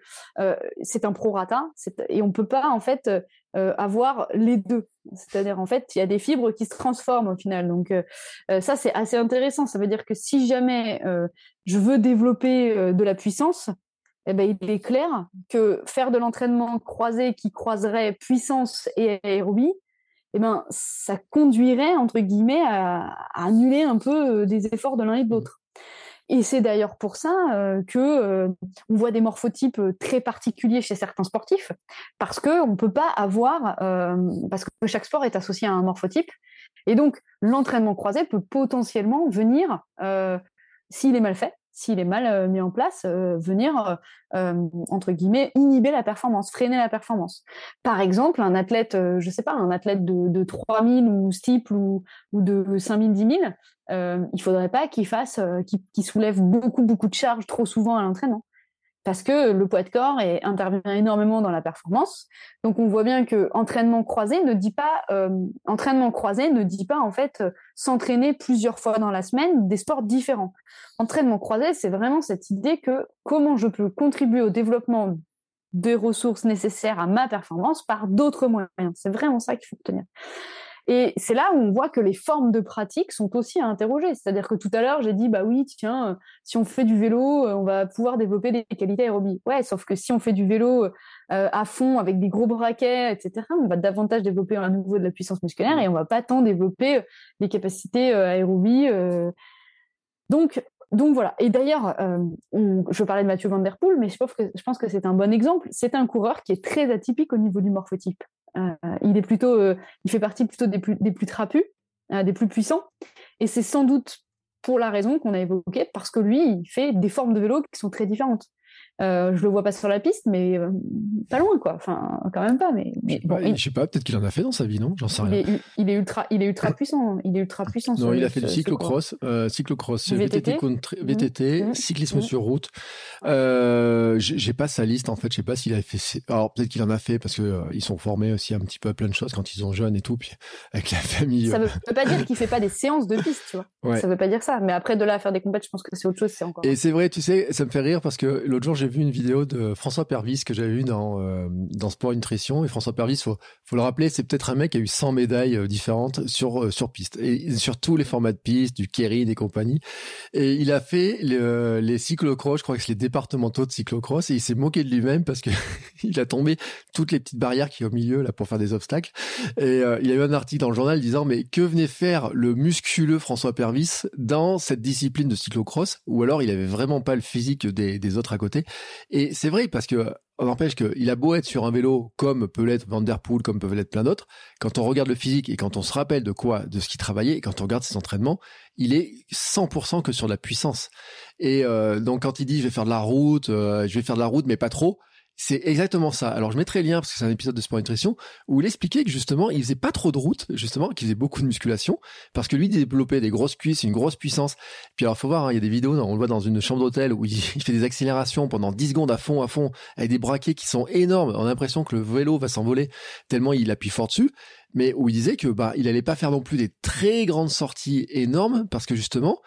c'est un prorata et on ne peut pas en fait avoir les deux. C'est-à-dire en fait, il y a des fibres qui se transforment au final. Donc ça c'est assez intéressant. Ça veut dire que si jamais je veux développer de la puissance, eh ben, il est clair que faire de l'entraînement croisé qui croiserait puissance et aérobie, eh ben, ça conduirait, entre guillemets, à, annuler un peu euh, des efforts de l'un et de l'autre. Et c'est d'ailleurs pour ça euh, que euh, on voit des morphotypes très particuliers chez certains sportifs, parce que on peut pas avoir, parce que chaque sport est associé à un morphotype, et donc l'entraînement croisé peut potentiellement venir, s'il est mal fait, s'il est mal euh, mis en place, euh, venir, euh, entre guillemets, inhiber la performance, freiner la performance. Par exemple, un athlète, je ne sais pas, un athlète de, de 3000 ou steeple ou, ou de 5000, 10 000, il ne faudrait pas qu'il fasse, qu'il soulève beaucoup, beaucoup de charges trop souvent à l'entraînement parce que le poids de corps intervient énormément dans la performance. Donc on voit bien que entraînement croisé ne dit pas euh, entraînement croisé ne dit pas en fait euh, s'entraîner plusieurs fois dans la semaine des sports différents. Entraînement croisé, c'est vraiment cette idée que comment je peux contribuer au développement des ressources nécessaires à ma performance par d'autres moyens. C'est vraiment ça qu'il faut tenir. Et c'est là où on voit que les formes de pratique sont aussi à interroger. C'est-à-dire que tout à l'heure, j'ai dit, bah oui, tiens, euh, si on fait du vélo, euh, on va pouvoir développer des qualités aérobies. Ouais, sauf que si on fait du vélo euh, à fond avec des gros braquets, etc., on va davantage développer à nouveau de la puissance musculaire et on va pas tant développer des capacités aérobies. Donc, donc voilà. Et d'ailleurs, je parlais de Mathieu Van Der Poel, mais je pense que, je pense que c'est un bon exemple. C'est un coureur qui est très atypique au niveau du morphotype. Euh, euh, il fait partie plutôt des plus, des plus trapus, euh, des plus puissants. Et c'est sans doute pour la raison qu'on a évoquée, parce que lui, il fait des formes de vélo qui sont très différentes. Euh, je le vois pas sur la piste, mais euh, pas loin, quoi. Enfin, quand même pas. Mais, je sais, pas, sais pas, peut-être qu'il en a fait dans sa vie, non? J'en sais rien. Il est, ultra, il est ultra puissant. Il est ultra puissant. Non, il a fait du cyclocross, euh, cyclocross, VTT, VTT, mmh. cyclisme mmh. sur route. Euh, j'ai pas sa liste en fait. Je sais pas s'il a fait. Alors peut-être qu'il en a fait parce que euh, ils sont formés aussi un petit peu à plein de choses quand ils sont jeunes et tout, puis avec la famille. Ça veut, veut pas dire qu'il fait pas des séances de piste, tu vois. Ouais. Ça veut pas dire ça. Mais après de là à faire des compétitions, je pense que c'est autre chose. C'est encore. Et c'est vrai, tu sais, ça me fait rire parce que l'autre jour j'ai vu une vidéo de François Pervis que j'avais vu dans euh, dans Sport Nutrition. Et François Pervis faut faut le rappeler c'est peut-être un mec qui a eu 100 médailles euh, différentes sur euh, sur piste et sur tous les formats de piste du Kérin et compagnie et il a fait les cyclocross je crois que c'est les départementaux de cyclocross et il s'est moqué de lui-même parce que il a tombé toutes les petites barrières qui au milieu là pour faire des obstacles. Et il y a eu un article dans le journal disant mais que venait faire le musculeux François Pervis dans cette discipline de cyclocross? Ou alors il avait vraiment pas le physique des, des autres à côté? Et c'est vrai parce que on empêche qu'il a beau être sur un vélo comme peut l'être Van comme peuvent l'être plein d'autres, quand on regarde le physique et quand on se rappelle de quoi, de ce qu'il travaillait, et quand on regarde ses entraînements, il est 100% que sur la puissance. Et euh, donc quand il dit je vais faire de la route, euh, je vais faire de la route mais pas trop, c'est exactement ça. Alors je mettrai le lien parce que c'est un épisode de Sport Nutrition où il expliquait que justement il faisait pas trop de route, justement, qu'il faisait beaucoup de musculation parce que lui développait des grosses cuisses, une grosse puissance. Puis alors faut voir, hein, il y a des vidéos, on le voit dans une chambre d'hôtel où il, fait des accélérations pendant 10 secondes à fond, à fond, avec des braquets qui sont énormes. On a l'impression que le vélo va s'envoler tellement il appuie fort dessus. Mais où il disait que bah il allait pas faire non plus des très grandes sorties énormes parce que justement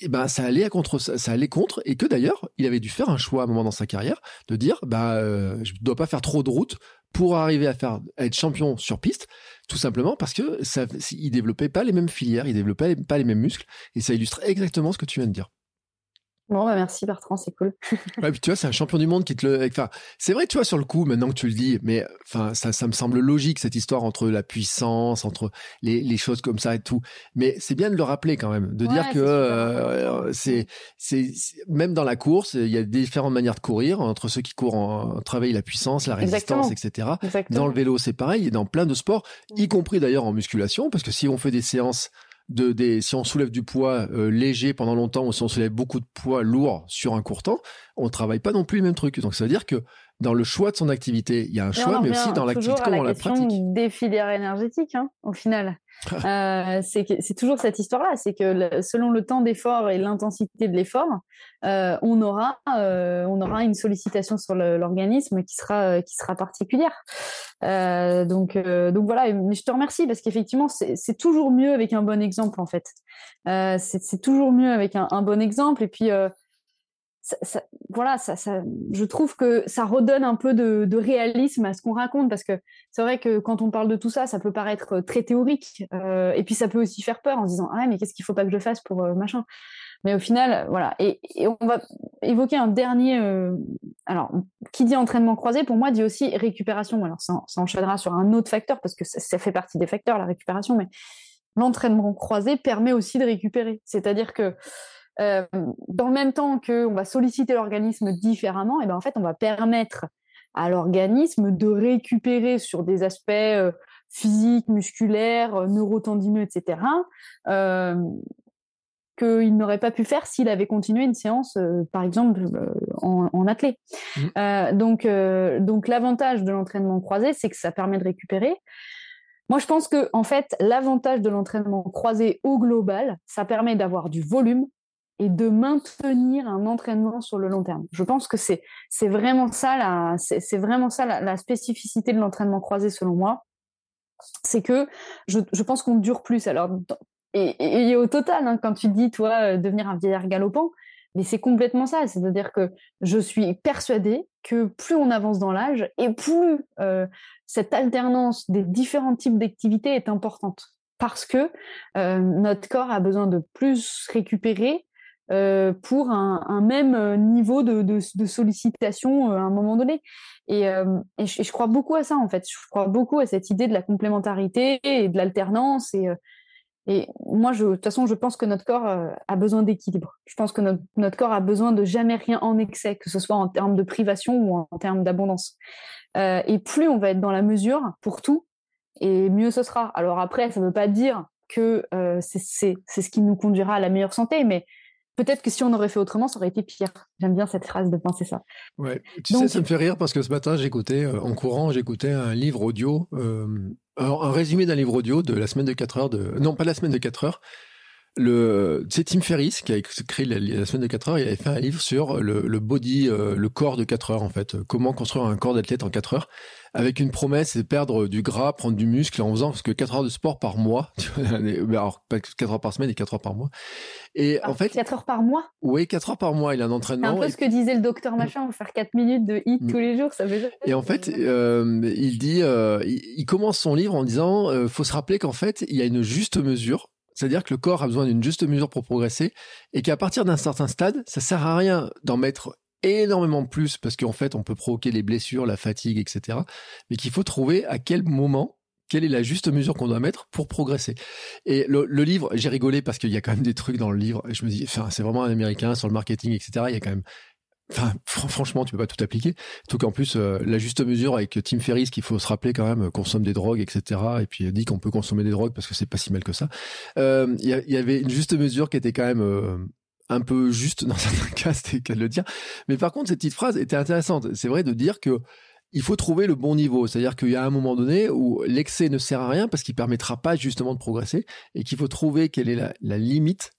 et ben ça allait contre ça allait contre et que d'ailleurs il avait dû faire un choix à un moment dans sa carrière de dire bah euh, je dois pas faire trop de route pour arriver à faire à être champion sur piste tout simplement parce que ça il développait pas les mêmes filières il développait pas les mêmes muscles et ça illustre exactement ce que tu viens de dire Bon, bah merci Bertrand, c'est cool. ouais, puis tu vois, c'est un champion du monde qui te le. Enfin, c'est vrai, tu vois, sur le coup, maintenant que tu le dis, mais enfin, ça, ça me semble logique cette histoire entre la puissance, entre les, les choses comme ça et tout. Mais c'est bien de le rappeler quand même, de dire que euh, c'est, c'est même dans la course, il y a différentes manières de courir entre ceux qui courent en travaillent la puissance, la résistance, etc. Dans le vélo, c'est pareil, et dans plein de sports, y compris d'ailleurs en musculation, parce que si on fait des séances de des si on soulève du poids euh, léger pendant longtemps ou si on soulève beaucoup de poids lourd sur un court temps, on travaille pas non plus les mêmes trucs. Donc ça veut dire que dans le choix de son activité, il y a un choix, mais aussi dans l'activité comment on la pratique. Des filières énergétiques, hein, au final. euh, c'est toujours cette histoire-là, c'est que selon le temps d'effort et l'intensité de l'effort, euh, on aura euh, on aura une sollicitation sur l'organisme qui sera qui sera particulière. Euh, donc donc voilà, mais je te remercie parce qu'effectivement c'est toujours mieux avec un bon exemple en fait. c'est toujours mieux avec un, un, bon exemple et puis voilà, ça, ça, je trouve que ça redonne un peu de, réalisme à ce qu'on raconte parce que c'est vrai que quand on parle de tout ça, ça peut paraître très théorique euh, et puis ça peut aussi faire peur en se disant ah mais qu'est-ce qu'il faut pas que je fasse pour euh, machin? Mais au final, voilà. Et, on va évoquer un dernier. Euh, alors, qui dit entraînement croisé pour moi dit aussi récupération. Alors ça, enchaînera sur un autre facteur parce que ça fait partie des facteurs la récupération, mais l'entraînement croisé permet aussi de récupérer. C'est-à-dire que euh, dans le même temps qu'on va solliciter l'organisme différemment, et ben en fait, on va permettre à l'organisme de récupérer sur des aspects euh, physiques, musculaires, euh, neurotendineux, etc., euh, qu'il n'aurait pas pu faire s'il avait continué une séance, par exemple, en, en athlée. Mmh. donc, donc l'avantage de l'entraînement croisé, c'est que ça permet de récupérer. Moi, je pense que en fait, l'avantage de l'entraînement croisé au global, ça permet d'avoir du volume, et de maintenir un entraînement sur le long terme. Je pense que c'est c'est vraiment ça la c'est vraiment ça la, spécificité de l'entraînement croisé selon moi, c'est que je, je pense qu'on dure plus. Alors et, et, au total, hein, quand tu dis toi euh, devenir un vieillard galopant, mais c'est complètement ça. C'est-à-dire que je suis persuadée que plus on avance dans l'âge et plus euh, cette alternance des différents types d'activités est importante parce que euh, notre corps a besoin de plus récupérer euh, pour un, même euh, niveau de, sollicitation euh, à un moment donné. Et, je, crois beaucoup à ça en fait. Je crois beaucoup à cette idée de la complémentarité et de l'alternance. Et, moi, de toute façon, je pense que notre corps a besoin d'équilibre. Je pense que notre, corps a besoin de jamais rien en excès, que ce soit en termes de privation ou en termes d'abondance. et plus on va être dans la mesure pour tout, et mieux ce sera. Alors après, ça ne veut pas dire que c'est ce qui nous conduira à la meilleure santé, mais peut-être que si on aurait fait autrement, ça aurait été pire. J'aime bien cette phrase de penser ça. Ouais. Tu sais, ça me fait rire parce que ce matin, j'écoutais, euh, en courant, j'écoutais un livre audio, euh, un résumé d'un livre audio de la semaine de 4 heures de, non, pas la semaine de 4 heures. Le, c'est Tim Ferriss qui a écrit la, la, semaine de 4 heures. Il avait fait un livre sur le, le body, euh, le corps de 4 heures, en fait. Comment construire un corps d'athlète en 4 heures avec une promesse, c'est perdre du gras, prendre du muscle en faisant parce que 4 heures de sport par mois, alors pas 4 heures par semaine et 4 heures par mois. Et en fait 4 heures par mois? Oui, 4 heures par mois, il a un entraînement. C'est un peu ce que disait le docteur machin, faire 4 minutes de hit mm. tous les jours, ça veut dire. Et en fait, euh, il dit euh, il, commence son livre en disant euh, faut se rappeler qu'en fait, il y a une juste mesure c'est-à-dire que le corps a besoin d'une juste mesure pour progresser et qu'à partir d'un certain stade, ça sert à rien d'en mettre énormément plus parce qu'en fait, on peut provoquer les blessures, la fatigue, etc. Mais qu'il faut trouver à quel moment quelle est la juste mesure qu'on doit mettre pour progresser. Et le, livre, j'ai rigolé parce qu'il y a quand même des trucs dans le livre. Je me dis, enfin, c'est vraiment un américain sur le marketing, etc. Il y a quand même Franchement, tu peux pas tout appliquer. Tout qu'en plus, euh, la juste mesure avec Tim Ferriss, qu'il faut se rappeler quand même, consomme des drogues, etc. Et puis il dit qu'on peut consommer des drogues parce que c'est pas si mal que ça. Il y, y, avait une juste mesure qui était quand même un peu juste dans certains cas, c'était qu'à le dire. Mais par contre, cette petite phrase était intéressante. C'est vrai de dire que il faut trouver le bon niveau. C'est-à-dire qu'il y a un moment donné où l'excès ne sert à rien parce qu'il permettra pas justement de progresser et qu'il faut trouver quelle est la limite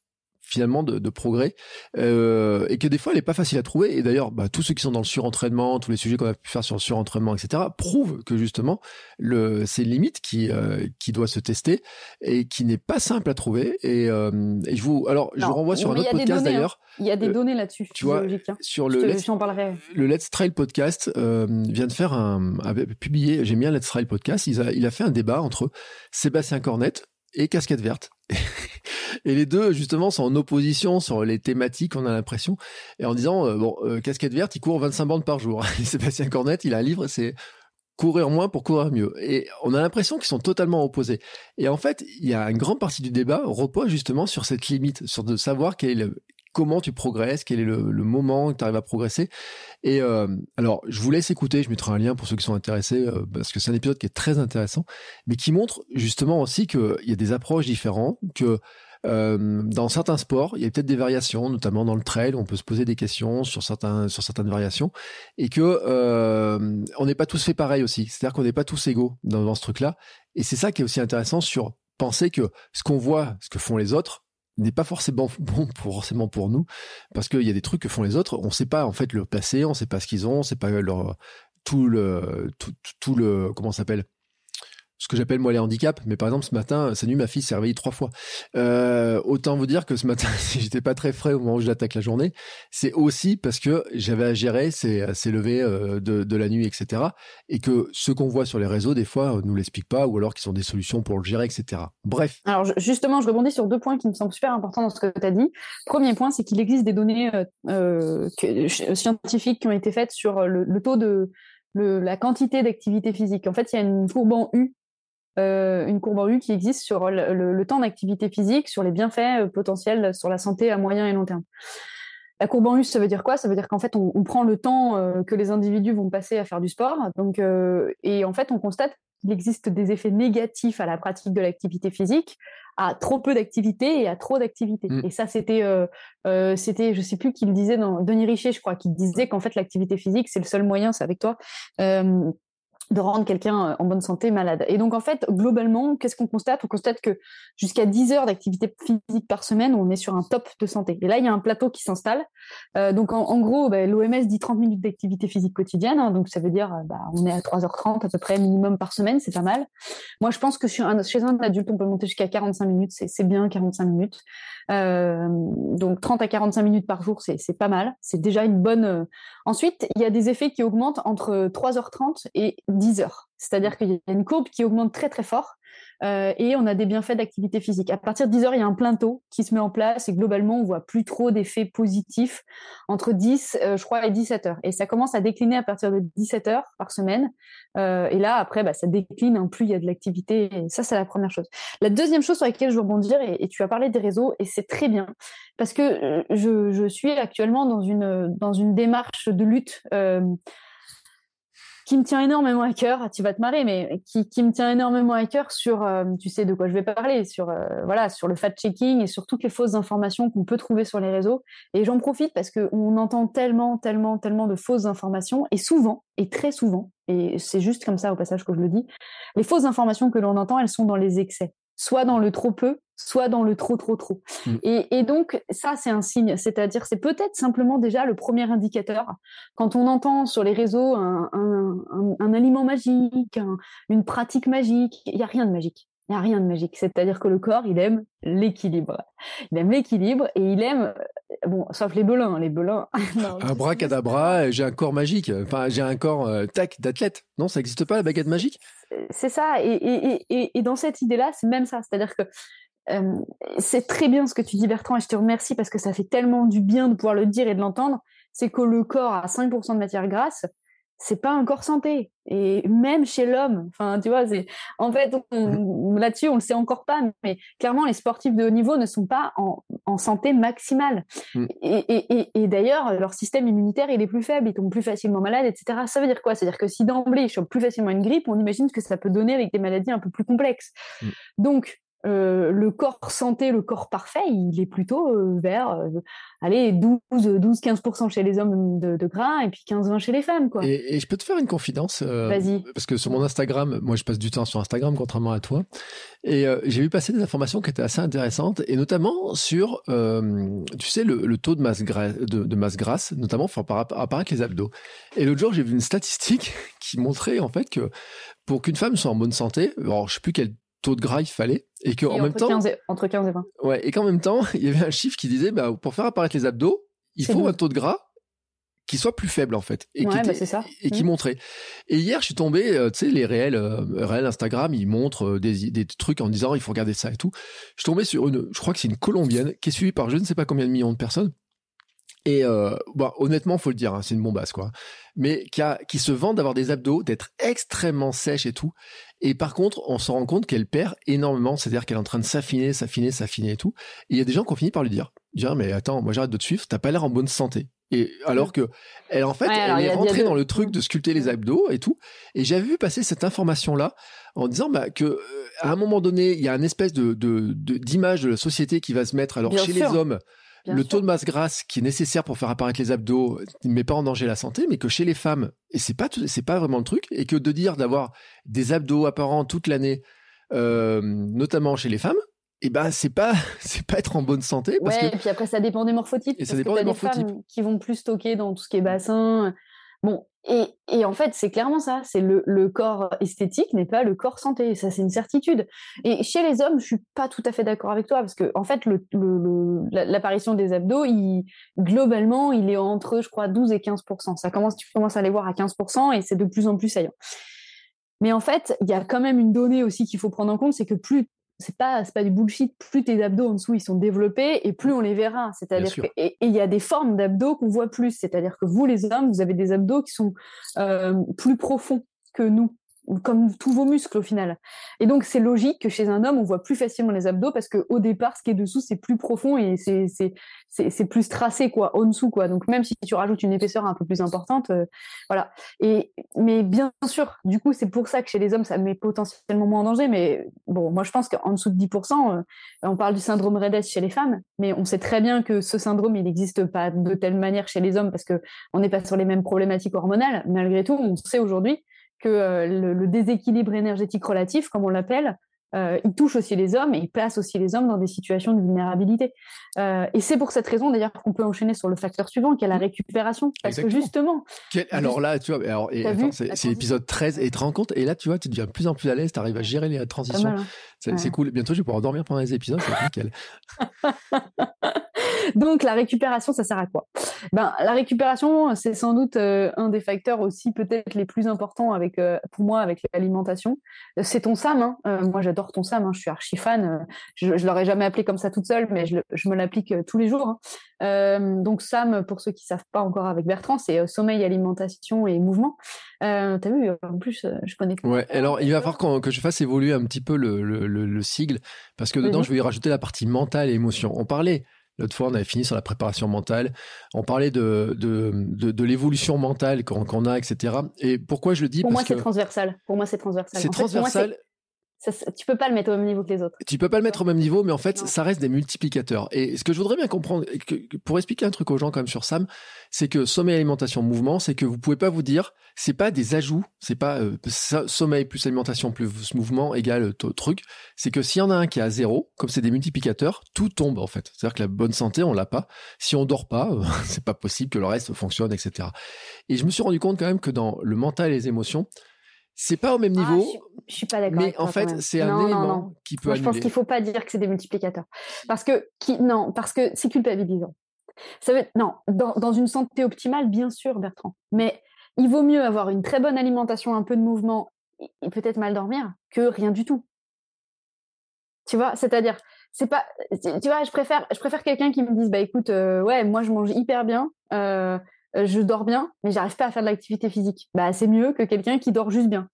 finalement de, de progrès euh, et que des fois elle est pas facile à trouver. Et d'ailleurs bah, tous ceux qui sont dans le surentraînement tous les sujets qu'on a pu faire sur le surentraînement etc prouvent que justement le c'est une limite qui euh, qui doit se tester et qui n'est pas simple à trouver. Et, euh, et je vous alors je vous renvoie sur un autre podcast hein. d'ailleurs. Il y a des données là-dessus tu vois hein. sur le let's, le Let's Trail podcast euh, vient de faire un avait publié j'aime bien Let's Trail podcast il a il a fait un débat entre Sébastien Cornette et Casquette Verte et les deux, justement, sont en opposition sur les thématiques, on a l'impression. Et en disant, euh, bon, euh, casquette verte, il court 25 bandes par jour. Sébastien Cornette, il a un livre, c'est courir moins pour courir mieux. Et on a l'impression qu'ils sont totalement opposés. Et en fait, il y a une grande partie du débat repose justement sur cette limite, sur de savoir quel est le, comment tu progresses, quel est le, moment où tu arrives à progresser. Et euh, alors, je vous laisse écouter, je mettrai un lien pour ceux qui sont intéressés, parce que c'est un épisode qui est très intéressant, mais qui montre justement aussi qu'il y a des approches différentes, que euh, dans certains sports, il y a peut-être des variations, notamment dans le trail, on peut se poser des questions sur certains sur certaines variations, et que on n'est pas tous fait pareil aussi. C'est-à-dire qu'on n'est pas tous égaux dans, ce truc-là. Et c'est ça qui est aussi intéressant sur penser que ce qu'on voit, ce que font les autres, n'est pas forcément bon pour, forcément pour nous parce qu'il y a des trucs que font les autres on sait pas en fait le passé on sait pas ce qu'ils ont on sait pas leur tout le tout, tout le comment s'appelle? Ce que j'appelle moi les handicaps. Mais par exemple, ce matin, cette nuit, ma fille s'est réveillée trois fois. Euh, autant vous dire que ce matin, si j'étais pas très frais au moment où j'attaque la journée, c'est aussi parce que j'avais à gérer ces, ces levées euh, de, de la nuit, etc. Et que ce qu'on voit sur les réseaux, des fois, nous l'expliquent pas, ou alors qu'ils ont des solutions pour le gérer, etc. Bref. Alors justement, je rebondis sur deux points qui me semblent super importants dans ce que tu as dit. Premier point, c'est qu'il existe des données euh, scientifiques qui ont été faites sur le, taux de la quantité d'activité physique. En fait, il y a une courbe en U euh, une courbe en U qui existe sur le, temps d'activité physique, sur les bienfaits euh, potentiels sur la santé à moyen et long terme. La courbe en U, ça veut dire quoi? Ça veut dire qu'en fait, on, prend le temps euh, que les individus vont passer à faire du sport, donc et en fait, on constate qu'il existe des effets négatifs à la pratique de l'activité physique, à trop peu d'activité et à trop d'activité. Mm. Et ça, c'était, euh, c'était, je sais plus qui le disait, dans Denis Richer, je crois, qui disait qu'en fait, l'activité physique, c'est le seul moyen, c'est avec toi, de rendre quelqu'un euh, en bonne santé malade. Et donc, en fait, globalement, qu'est-ce qu'on constate? On constate que jusqu'à 10 heures d'activité physique par semaine, on est sur un top de santé. Et là, il y a un plateau qui s'installe. Euh, donc, en, gros, bah, l'OMS dit 30 minutes d'activité physique quotidienne. Hein, donc, ça veut dire, bah, on est à 3h30 à peu près minimum par semaine. C'est pas mal. Moi, je pense que chez un, adulte, on peut monter jusqu'à 45 minutes. C'est bien 45 minutes. Euh, donc 30 à 45 minutes par jour, c'est pas mal. C'est déjà une bonne. Euh, ensuite, il y a des effets qui augmentent entre 3h30 et 10h. C'est-à-dire qu'il y a une courbe qui augmente très très fort euh, et on a des bienfaits d'activité physique. À partir de 10 heures, il y a un plateau qui se met en place et globalement, on voit plus trop d'effets positifs entre 10, euh, je crois, et 17 heures. Et ça commence à décliner à partir de 17 heures par semaine. Euh, et là, après, bah, ça décline, hein, plus il y a de l'activité. Ça, c'est la première chose. La deuxième chose sur laquelle je veux rebondir, et, et tu as parlé des réseaux, et c'est très bien, parce que je, je, suis actuellement dans une, dans une démarche de lutte qui me tient énormément à cœur. Tu vas te marrer, mais qui, qui me tient énormément à cœur sur, euh, tu sais de quoi je vais parler, sur euh, voilà, sur le fact-checking et sur toutes les fausses informations qu'on peut trouver sur les réseaux. Et j'en profite parce que on entend tellement, tellement, tellement de fausses informations et souvent et très souvent, et c'est juste comme ça au passage que je le dis, les fausses informations que l'on entend, elles sont dans les excès soit dans le trop peu, soit dans le trop trop trop. Mm. Et, donc ça c'est un signe, c'est-à-dire c'est peut-être simplement déjà le premier indicateur. Quand on entend sur les réseaux un, aliment magique, une pratique magique, il n'y a rien de magique. Il n'y a rien de magique. C'est-à-dire que le corps, il aime l'équilibre. Il aime l'équilibre et il aime, euh, bon, sauf les belins. Les belins. Abracadabra, j'ai un corps magique. Enfin, j'ai un corps euh, tac d'athlète. Non, ça n'existe pas la baguette magique? C'est ça. Et, dans cette idée-là, c'est même ça. C'est-à-dire que euh, c'est très bien ce que tu dis, Bertrand, et je te remercie parce que ça fait tellement du bien de pouvoir le dire et de l'entendre. C'est que le corps a 5% de matière grasse c'est pas un corps santé. Et même chez l'homme, enfin, tu vois, c'est en fait là-dessus, on le sait encore pas, mais clairement, les sportifs de haut niveau ne sont pas en, en santé maximale. Mm. Et, et, et, d'ailleurs, leur système immunitaire, il est plus faible, ils tombent plus facilement malades, etc. Ça veut dire quoi? C'est-à-dire que si d'emblée, ils chopent plus facilement une grippe, on imagine ce que ça peut donner avec des maladies un peu plus complexes. Mm. Donc, euh, le corps santé, le corps parfait, il est plutôt euh, vers euh, allez 12 12 15% chez les hommes de, gras et puis 15 20 chez les femmes quoi. Et, je peux te faire une confidence Vas-y. parce que sur mon Instagram, moi je passe du temps sur Instagram contrairement à toi et j'ai vu passer des informations qui étaient assez intéressantes et notamment sur tu sais le, taux de masse grasse de, masse grasse notamment par apparaître les abdos. Et l'autre jour, j'ai vu une statistique qui montrait en fait que pour qu'une femme soit en bonne santé, alors je sais plus quel taux de gras il fallait et que en même temps entre 15 et 20 ouais et qu'en même temps il y avait un chiffre qui disait bah pour faire apparaître les abdos il faut un taux de gras qui soit plus faible en fait et qui bah, ça. et qui mmh. montrait et hier je suis tombé euh, tu sais les réels euh, réels Instagram ils montrent euh, des, des trucs en disant il faut regarder ça et tout je suis tombé sur une je crois que c'est une colombienne qui est suivie par je ne sais pas combien de millions de personnes et euh, bon, honnêtement, faut le dire, hein, c'est une bombasse quoi. Mais qui, a, qui se vend d'avoir des abdos, d'être extrêmement sèche et tout. Et par contre, on se rend compte qu'elle perd énormément, c'est-à-dire qu'elle est en train de s'affiner, s'affiner, s'affiner et tout. Et il y a des gens qui ont fini par lui dire, dire mais attends, moi j'arrête de te suivre, t'as pas l'air en bonne santé. Et alors que elle en fait, elle est rentrée dans le truc de sculpter les abdos et tout. Et j'avais vu passer cette information là en disant bah, que euh, à un moment donné, il y a une espèce de d'image de, de, la société qui va se mettre. Alors chez les hommes le taux de masse grasse qui est nécessaire pour faire apparaître les abdos ne met pas en danger la santé, mais que chez les femmes, et c'est pas c'est pas vraiment le truc, et que de dire d'avoir des abdos apparents toute l'année, euh, notamment chez les femmes, et eh ben c'est pas c'est pas être en bonne santé parce ouais, et puis après ça dépend des morphotypes et ça dépend des morphotypes. femmes qui vont plus stocker dans tout ce qui est bassin bon et, en fait, c'est clairement ça. C'est le, corps esthétique n'est pas le corps santé. Ça, c'est une certitude. Et chez les hommes, je suis pas tout à fait d'accord avec toi parce que en fait, l'apparition des abdos, globalement, il est entre, je crois, 12 et 15 Ça commence, tu commences à les voir à 15 et c'est de plus en plus saillant. Mais en fait, il y a quand même une donnée aussi qu'il faut prendre en compte, c'est que plus c'est pas c'est pas du bullshit. Plus tes abdos en dessous ils sont développés et plus on les verra. C'est-à-dire que et il y a des formes d'abdos qu'on voit plus. C'est-à-dire que vous les hommes vous avez des abdos qui sont euh, plus profonds que nous comme tous vos muscles au final. Et donc c'est logique que chez un homme on voit plus facilement les abdos parce que au départ ce qui est dessous c'est plus profond et c'est plus tracé quoi en dessous quoi. Donc même si tu rajoutes une épaisseur un peu plus importante, euh, voilà. Et mais bien sûr, du coup c'est pour ça que chez les hommes ça met potentiellement moins en danger. Mais bon, moi je pense qu'en dessous de 10%, euh, on parle du syndrome Redes chez les femmes, mais on sait très bien que ce syndrome il n'existe pas de telle manière chez les hommes parce que on n'est pas sur les mêmes problématiques hormonales. Malgré tout, on sait aujourd'hui que euh, le, déséquilibre énergétique relatif, comme on l'appelle, euh, il touche aussi les hommes et il place aussi les hommes dans des situations de vulnérabilité. Euh, et c'est pour cette raison d'ailleurs qu'on peut enchaîner sur le facteur suivant, qui est la récupération. Parce que justement. alors là, tu vois, alors, c'est l'épisode 13 et tu te rends compte, et là, tu vois, tu deviens de plus en plus à l'aise, tu arrives à gérer les transitions. Hein. C'est cool. Bientôt, je vais pouvoir dormir pendant les épisodes, c'est nickel. Donc la récupération, ça sert à quoi? Ben la récupération, c'est sans doute euh, un des facteurs aussi peut-être les plus importants avec euh, pour moi avec l'alimentation. C'est ton SAM. Hein. Euh, moi j'adore ton SAM. Hein. Je suis archi fan. Je, je l'aurais jamais appelé comme ça toute seule, mais je, me l'applique tous les jours. Hein. donc SAM, pour ceux qui savent pas encore avec Bertrand, c'est sommeil, alimentation et mouvement. T'as vu En plus, je connais. Ouais. Alors il va falloir que je fasse évoluer un petit peu le, le, le sigle parce que dedans je vais y rajouter la partie mentale et émotion. On parlait L'autre fois, on avait fini sur la préparation mentale. On parlait de, de, de, l'évolution mentale qu'on a, etc. Et pourquoi je le dis? Pour moi, c'est transversal. Pour moi, c'est transversal. C'est transversal tu peux pas le mettre au même niveau que les autres. Tu peux pas le mettre au même niveau, mais en fait, ça reste des multiplicateurs. Et ce que je voudrais bien comprendre, pour expliquer un truc aux gens quand même sur Sam, c'est que sommeil, alimentation, mouvement, c'est que vous pouvez pas vous dire, c'est pas des ajouts, c'est pas euh, sommeil plus alimentation plus mouvement égale truc. C'est que s'il y en a un qui est à zéro, comme c'est des multiplicateurs, tout tombe en fait. C'est-à-dire que la bonne santé, on l'a pas. Si on dort pas, c'est pas possible que le reste fonctionne, etc. Et je me suis rendu compte quand même que dans le mental et les émotions, c'est pas au même ah, niveau. je, suis, pas d'accord. Mais en fait, c'est un élément qui peut. Moi, je pense qu'il faut pas dire que c'est des multiplicateurs, parce que qui, non, parce que c'est culpabilisant. Ça veut non, dans, dans une santé optimale, bien sûr, Bertrand. Mais il vaut mieux avoir une très bonne alimentation, un peu de mouvement et, peut-être mal dormir que rien du tout. Tu vois, c'est-à-dire, c'est pas, tu vois, je préfère, je préfère quelqu'un qui me dise, bah écoute, euh, ouais, moi je mange hyper bien, euh, je dors bien, mais j'arrive pas à faire de l'activité physique. Bah, c'est mieux que quelqu'un qui dort juste bien.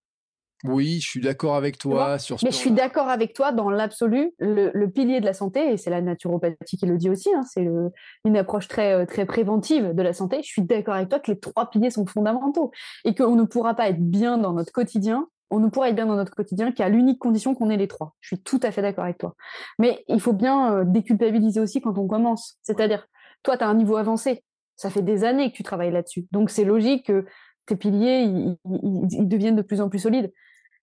Oui, je suis d'accord avec toi sur ce Mais je suis d'accord avec toi dans l'absolu. Le, pilier de la santé, et c'est la naturopathie qui le dit aussi, hein, c'est une approche très, euh, très préventive de la santé. Je suis d'accord avec toi que les trois piliers sont fondamentaux et qu'on ne pourra pas être bien dans notre quotidien. On ne pourra être bien dans notre quotidien qu'à l'unique condition qu'on ait les trois. Je suis tout à fait d'accord avec toi. Mais il faut bien euh, déculpabiliser aussi quand on commence. C'est-à-dire, toi, tu as un niveau avancé. Ça fait des années que tu travailles là-dessus. Donc, c'est logique que tes piliers, ils deviennent de plus en plus solides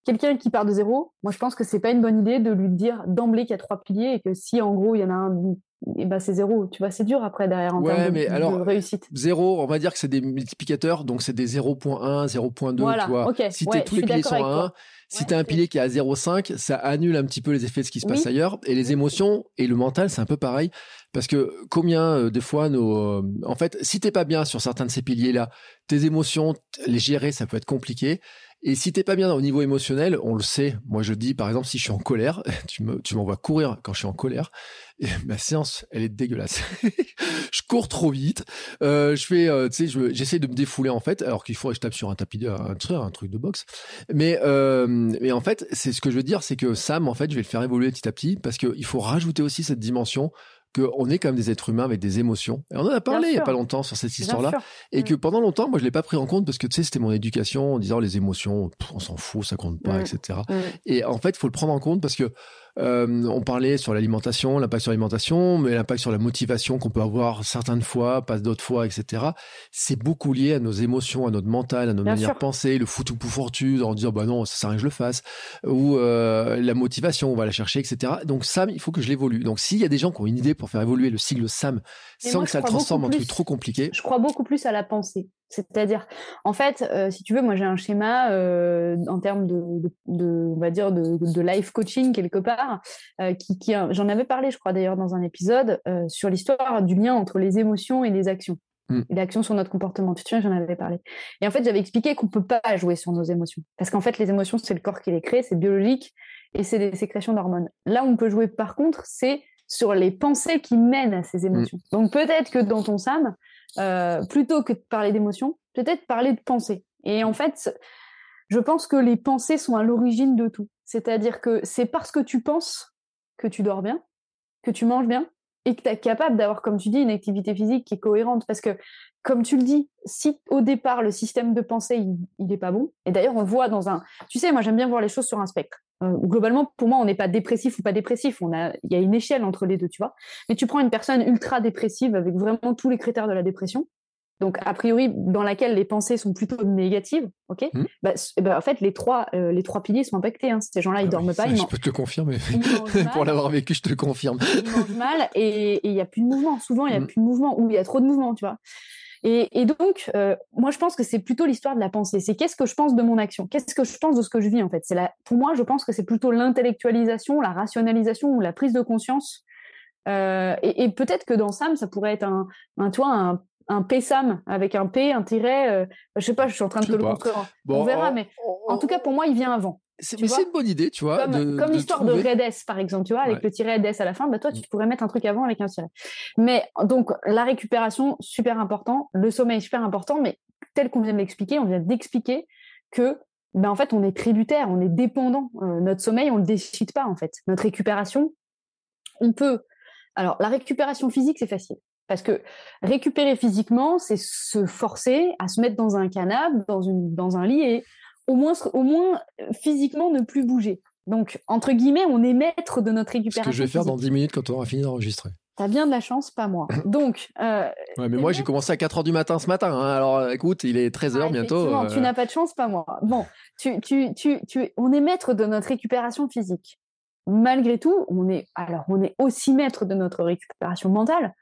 quelqu'un qui part de zéro, moi je pense que c'est pas une bonne idée de lui dire d'emblée qu'il y a trois piliers et que si en gros il y en a un, et ben c'est zéro. Tu vois, c'est dur après derrière en termes de, alors, réussite. Zéro, on va dire que c'est des multiplicateurs, donc c'est des 0.1, 0.2. tu vois. si tous les piliers sont à 1, si tu as un pilier qui est à 0,5, ça annule un petit peu les effets de ce qui se passe ailleurs. Et les émotions et le mental, c'est un peu pareil. Parce que combien euh, des fois nos, euh, en fait, si t'es pas bien sur certains de ces piliers-là, tes émotions, les gérer, ça peut être compliqué. Et si t'es pas bien au niveau émotionnel, on le sait. Moi, je dis, par exemple, si je suis en colère, tu me, tu m'envoies courir quand je suis en colère. Et ma séance, elle est dégueulasse. je cours trop vite. Euh, je fais, euh, tu sais, j'essaie de me défouler en fait, alors qu'il faut que je tape sur un tapis, un, un truc de boxe. Mais, euh, mais en fait, c'est ce que je veux dire, c'est que Sam, en fait, je vais le faire évoluer petit à petit parce qu'il faut rajouter aussi cette dimension qu'on est quand même des êtres humains avec des émotions. Et on en a parlé il y a pas longtemps sur cette histoire-là. Et que mm. pendant longtemps, moi, je l'ai pas pris en compte parce que, tu sais, c'était mon éducation en disant les émotions, on s'en fout, ça compte pas, mm. etc. Mm. Et en fait, il faut le prendre en compte parce que euh, on parlait sur l'alimentation, l'impact sur l'alimentation, mais l'impact sur la motivation qu'on peut avoir certaines fois, pas d'autres fois, etc. C'est beaucoup lié à nos émotions, à notre mental, à notre manière de penser, le foutu pour fortu, en disant bah non, ça sert à rien que je le fasse, ou euh, la motivation, on va la chercher, etc. Donc Sam, il faut que je l'évolue. Donc s'il y a des gens qui ont une idée pour faire évoluer le sigle Sam sans que ça le transforme en truc trop compliqué, je crois beaucoup plus à la pensée. C'est-à-dire, en fait, euh, si tu veux, moi j'ai un schéma euh, en termes de, on va dire, de, life coaching quelque part, euh, qui, j'en avais parlé, je crois d'ailleurs dans un épisode sur l'histoire du lien entre les émotions et les actions, mm. et l'action sur notre comportement. Tu te souviens, j'en avais parlé. Et en fait, j'avais expliqué qu'on peut pas jouer sur nos émotions, parce qu'en fait, les émotions, c'est le corps qui les crée, c'est biologique, et c'est des sécrétions d'hormones. Là où on peut jouer, par contre, c'est sur les pensées qui mènent à ces émotions. Mm. Donc peut-être que dans ton SAM, euh, plutôt que de parler d'émotions, peut-être parler de pensée. Et en fait, je pense que les pensées sont à l'origine de tout. C'est-à-dire que c'est parce que tu penses que tu dors bien, que tu manges bien, et que tu es capable d'avoir, comme tu dis, une activité physique qui est cohérente. Parce que, comme tu le dis, si au départ le système de pensée, il n'est pas bon, et d'ailleurs on le voit dans un... Tu sais, moi j'aime bien voir les choses sur un spectre. Euh, globalement, pour moi, on n'est pas dépressif ou pas dépressif. On a, il y a une échelle entre les deux, tu vois. Mais tu prends une personne ultra dépressive avec vraiment tous les critères de la dépression, donc a priori dans laquelle les pensées sont plutôt négatives, ok mmh. bah, bah, En fait, les trois, euh, les trois piliers sont impactés. Hein. Ces gens-là, ils ah dorment pas. je peux te le confirmer. Pour l'avoir vécu, je te le confirme. Ils mangent mal et il y a plus de mouvement. Souvent, il y a mmh. plus de mouvement ou il y a trop de mouvement, tu vois. Et, donc, euh, moi, je pense que c'est plutôt l'histoire de la pensée. C'est qu'est-ce que je pense de mon action? Qu'est-ce que je pense de ce que je vis, en fait? C'est Pour moi, je pense que c'est plutôt l'intellectualisation, la rationalisation ou la prise de conscience. Euh, et, peut-être que dans Sam, ça pourrait être un, un, toi, un, un PSAM avec un P, un tiret. Euh, je sais pas, je suis en train de te le construire. on verra, mais en tout cas, pour moi, il vient avant. C'est, mais c'est une bonne idée, tu vois. Comme, l'histoire de Redes, par exemple, tu vois, avec le tiret Ds à la fin, bah, toi, tu pourrais mettre un truc avant avec un tiret. Mais donc, la récupération, super important. Le sommeil, super important. Mais tel qu'on vient de l'expliquer, on vient d'expliquer que, ben, en fait, on est tributaire, on est dépendant. Euh, notre sommeil, on le décide pas, en fait. Notre récupération, on peut. Alors, la récupération physique, c'est facile. Parce que récupérer physiquement, c'est se forcer à se mettre dans un canapé, dans, une, dans un lit et au moins, au moins physiquement ne plus bouger. Donc, entre guillemets, on est maître de notre récupération. Ce que je vais faire dans 10 minutes quand on aura fini d'enregistrer. T'as bien de la chance, pas moi. Donc. Euh, ouais, mais moi, j'ai commencé à 4 h du matin ce matin. Hein. Alors, écoute, il est 13 h ah, bientôt. Euh... Tu n'as pas de chance, pas moi. Bon, tu, tu, tu, tu, on est maître de notre récupération physique malgré tout, on est, alors, on est aussi maître de notre récupération mentale,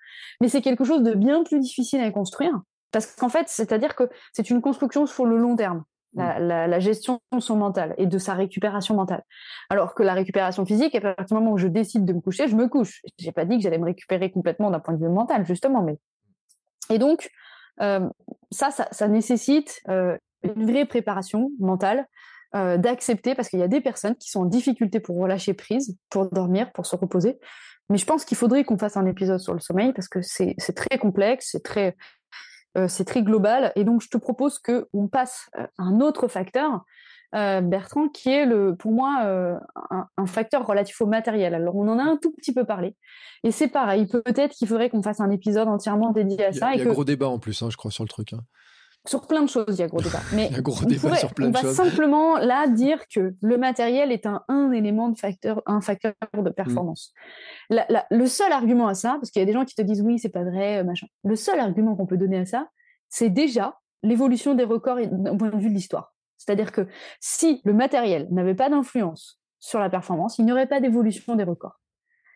mais c'est quelque chose de bien plus difficile à construire. Parce qu'en fait, c'est-à-dire que c'est une construction sur le long terme, la, mm. gestion de son mental et de sa récupération mentale. Alors que la récupération physique, à partir du moment où je décide de me coucher, je me couche. J'ai pas dit que j'allais me récupérer complètement d'un point de vue mental, justement, mais. Et donc, euh, ça, ça, nécessite euh, une vraie préparation mentale euh, d'accepter, parce qu'il y a des personnes qui sont en difficulté pour relâcher prise, pour dormir, pour se reposer. Mais je pense qu'il faudrait qu'on fasse un épisode sur le sommeil, parce que c'est très complexe, c'est très... c'est très global. Et donc, je te propose qu'on passe à un autre facteur, Bertrand, qui est le, pour moi un, facteur relatif au matériel. Alors, on en a un tout petit peu parlé. Et c'est pareil, peut-être qu'il faudrait qu'on fasse un épisode entièrement dédié à ça. Il y a, gros débat en plus, hein, je crois, sur le truc. Hein sur plein de choses, il y a gros débat. Mais il y a gros débat sur plein on de va simplement là dire que le matériel est un, un élément de facteur, un facteur de performance. Mm. le seul argument à ça, parce qu'il y a des gens qui te disent oui, c'est pas vrai, machin. Le seul argument qu'on peut donner à ça, c'est déjà l'évolution des records d'un point de vue de l'histoire. C'est-à-dire que si le matériel n'avait pas d'influence sur la performance, il n'y aurait pas d'évolution des records.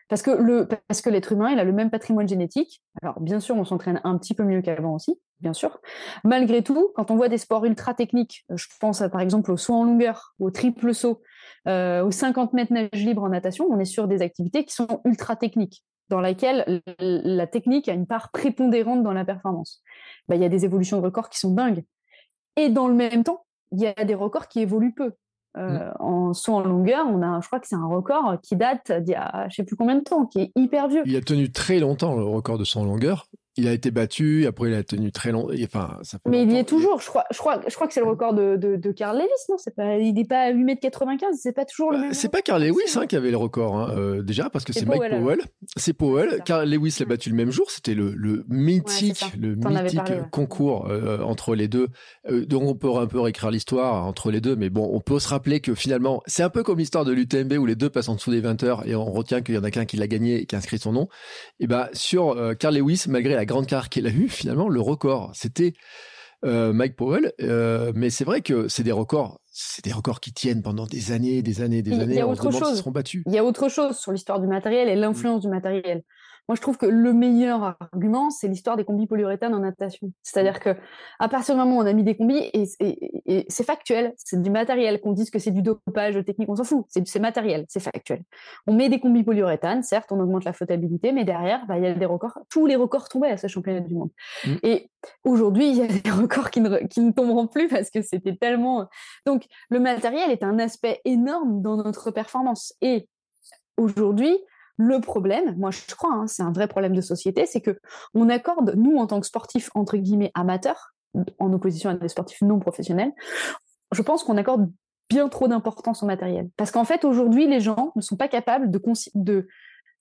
Parce que le, parce que l'être humain, il a le même patrimoine génétique. Alors, bien sûr, on s'entraîne un petit peu mieux qu'avant aussi, bien sûr. Malgré tout, quand on voit des sports ultra techniques, je pense par exemple au saut en longueur, au triple saut, euh, aux 50 mètres nage libre en natation, on est sur des activités qui sont ultra techniques, dans lesquelles la technique a une part prépondérante dans la performance. Bah, il y a des évolutions de records qui sont dingues. Et dans le même temps, il y a des records qui évoluent peu. Euh, mm. en saut en longueur, on a, je crois que c'est un record qui date d'il y a je sais plus combien de temps, qui est hyper vieux. Il a tenu très longtemps le record de saut en longueur il a été battu, après il a tenu très long. Enfin, ça mais il y est toujours, je crois, je crois, je crois que c'est le record de, de, de Carl Lewis, non? Pas, Il n'est pas à 8m95, c'est pas toujours le bah, même. C'est pas Carl Lewis hein, qui avait le record, hein, euh, déjà, parce que c'est Mike Powell. C'est Powell. Carl Lewis l'a battu le même jour, c'était le, le mythique, le mythique concours euh, entre les deux. Euh, donc on peut un peu réécrire l'histoire entre les deux, mais bon, on peut se rappeler que finalement, c'est un peu comme l'histoire de l'UTMB où les deux passent en dessous des 20 heures et on retient qu'il y en a qu'un qui l'a gagné et qui a inscrit son nom. Et ben sur Carl Lewis, malgré la grande carrière qu'il a eu, finalement, le record, c'était euh, Mike Powell. Euh, mais c'est vrai que c'est des records, c'est des records qui tiennent pendant des années, des années, des années. Il y a autre chose. Seront battus. Il y a autre chose sur l'histoire du matériel et l'influence du matériel. Moi, je trouve que le meilleur argument, c'est l'histoire des combis polyuréthane en natation. C'est-à-dire que à partir du moment où on a mis des combis, et, c'est factuel, c'est du matériel, qu'on dise que c'est du dopage technique, on s'en fout, c'est matériel, c'est factuel. On met des combis polyuréthane, certes, on augmente la flottabilité, mais derrière, bah, il y a des records, tous les records tombaient à ce championnat du monde. Mmh. Et aujourd'hui, il y a des records qui ne, qui ne tomberont plus parce que c'était tellement... Donc, le matériel est un aspect énorme dans notre performance. Et aujourd'hui, le problème, moi je crois, hein, c'est un vrai problème de société, c'est que on accorde, nous en tant que sportifs entre guillemets amateurs, en opposition à des sportifs non professionnels, je pense qu'on accorde bien trop d'importance au matériel. Parce qu'en fait, aujourd'hui, les gens ne sont pas capables de,